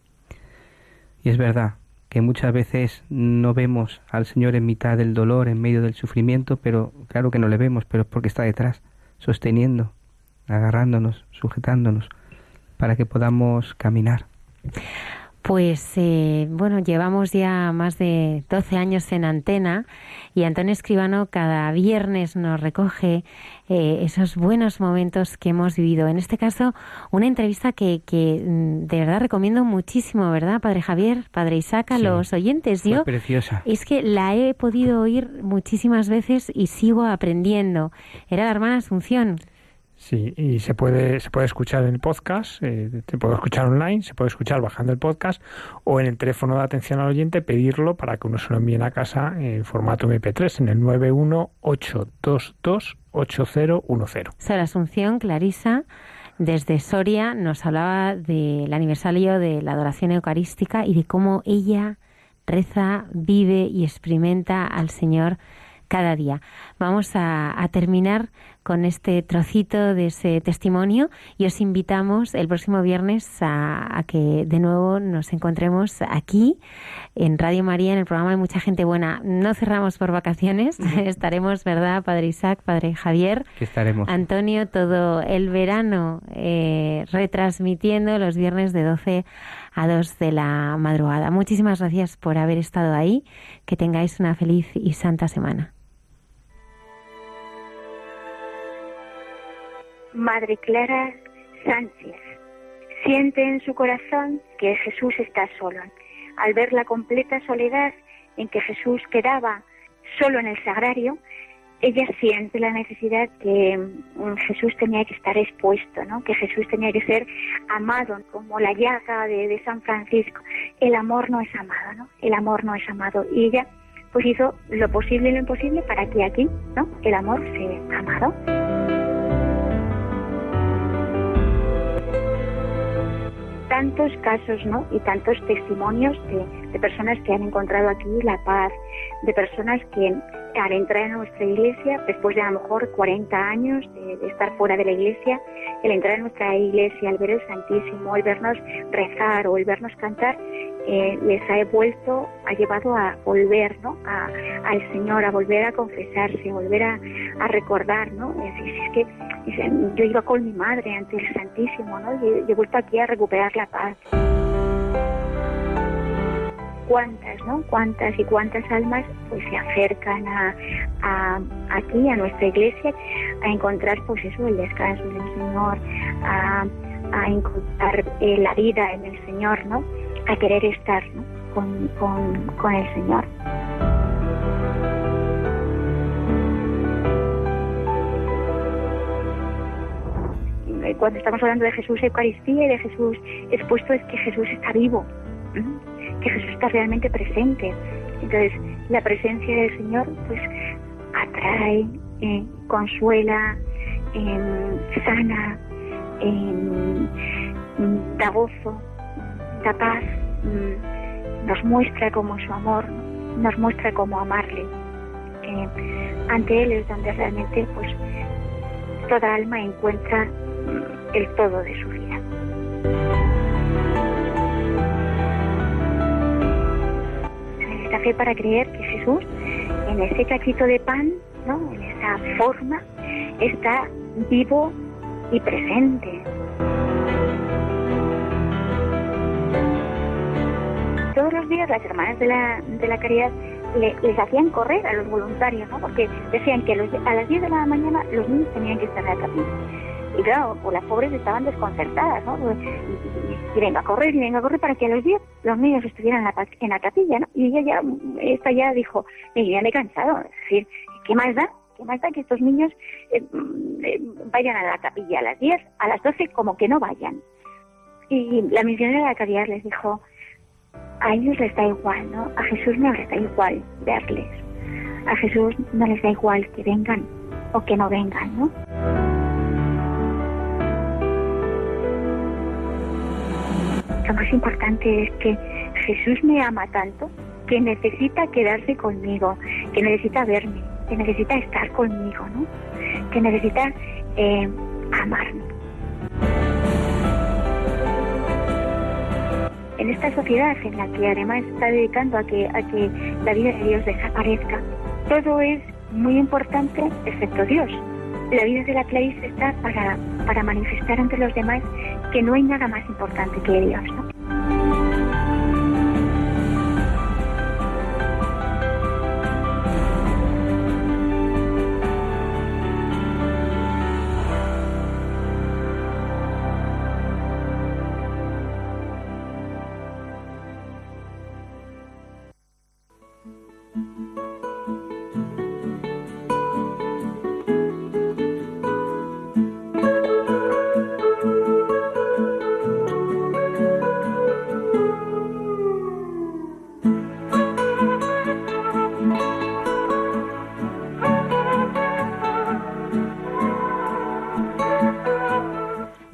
Y es verdad, que muchas veces no vemos al Señor en mitad del dolor, en medio del sufrimiento, pero claro que no le vemos, pero es porque está detrás, sosteniendo, agarrándonos, sujetándonos, para que podamos caminar. Pues eh, bueno, llevamos ya más de 12 años en antena y Antonio Escribano cada viernes nos recoge eh, esos buenos momentos que hemos vivido. En este caso, una entrevista que, que mm, de verdad recomiendo muchísimo, ¿verdad, Padre Javier, Padre Isaac, a los oyentes? Yo preciosa. Es que la he podido oír muchísimas veces y sigo aprendiendo. Era la hermana Asunción Sí, y se puede, se puede escuchar en el podcast, eh, se puede escuchar online, se puede escuchar bajando el podcast o en el teléfono de atención al oyente pedirlo para que uno se lo envíe a casa en formato MP3 en el 918228010. Sara Asunción, Clarisa, desde Soria nos hablaba del aniversario de la adoración eucarística y de cómo ella reza, vive y experimenta al Señor cada día. Vamos a, terminar con este trocito de ese testimonio y os invitamos el próximo viernes a, que de nuevo nos encontremos aquí en Radio María en el programa de Mucha Gente Buena. No cerramos por vacaciones, (laughs) estaremos, ¿verdad, Padre Isaac, Padre Javier? estaremos. Antonio, todo el verano eh, retransmitiendo los viernes de 12 a 2 de la madrugada. Muchísimas gracias por haber estado ahí. Que tengáis una feliz y santa semana. Madre Clara Sánchez siente en su corazón que Jesús está solo. Al ver la completa soledad en que Jesús quedaba solo en el sagrario, ella siente la necesidad que mm, Jesús tenía que estar expuesto, ¿no? que Jesús tenía que ser amado, como la llaga de, de, San Francisco. El amor no es amado, ¿no? El amor no es amado. Y ella pues hizo lo posible y lo imposible para que aquí, ¿no? El amor sea amado. Tantos casos ¿no? y tantos testimonios de, personas que han encontrado aquí la paz, de personas que al entrar en nuestra iglesia, después de a lo mejor 40 años de, estar fuera de la iglesia, el entrar en nuestra iglesia, al ver el Santísimo, el vernos rezar o el vernos cantar, eh, les ha vuelto, ha llevado a volver ¿no? a, al Señor, a volver a confesarse, a volver a, a recordar. ¿no? Es, es que yo iba con mi madre ante el Santísimo ¿no? y he vuelto aquí a recuperar la paz cuántas, ¿no? Cuántas y cuántas almas pues se acercan a, aquí, a nuestra iglesia, a encontrar pues eso, el descanso del Señor, a, a encontrar eh, la vida en el Señor, ¿no? A querer estar ¿no? con, con, con el Señor. cuando estamos hablando de Jesús Eucaristía y de Jesús expuesto es que Jesús está vivo que Jesús está realmente presente. Entonces, la presencia del Señor, pues, atrae, eh, consuela, eh, sana, eh, da gozo, da paz, mm, nos muestra como su amor, nos muestra cómo amarle. ante Él es donde realmente, pues, toda alma encuentra el todo de su vida. Para creer que Jesús, en ese cachito de pan, ¿no? en esa forma, está vivo y presente. Todos los días las hermanas de la, de la caridad les hacían correr a los voluntarios, ¿no? porque decían que a las 10 de la mañana los niños tenían que estar en la capilla. Y pues las pobres estaban desconcertadas, ¿no? Y, venga a correr, y venga a correr para que a los 10 los niños estuvieran en la, en la capilla, ¿no? Y ella ya, esta ya dijo, ya me he cansado, es decir, ¿qué más da? ¿Qué más da que estos niños eh, mm, eh, vayan a la capilla a las 10, a las 12 como que no vayan? Y la misionera de la caridad les dijo, a ellos les da igual, ¿no? A Jesús no les da igual verles. A Jesús no les da igual que vengan o que no vengan, ¿no? Lo más importante es que Jesús me ama tanto que necesita quedarse conmigo, que necesita verme, que necesita estar conmigo, ¿no? Que necesita eh, amarme. en esta sociedad en la que además está dedicando a que, a que la vida de Dios desaparezca, todo es muy importante excepto Dios. La vida de la Clarice está para, para manifestar ante los demás que no hay nada más importante que Dios.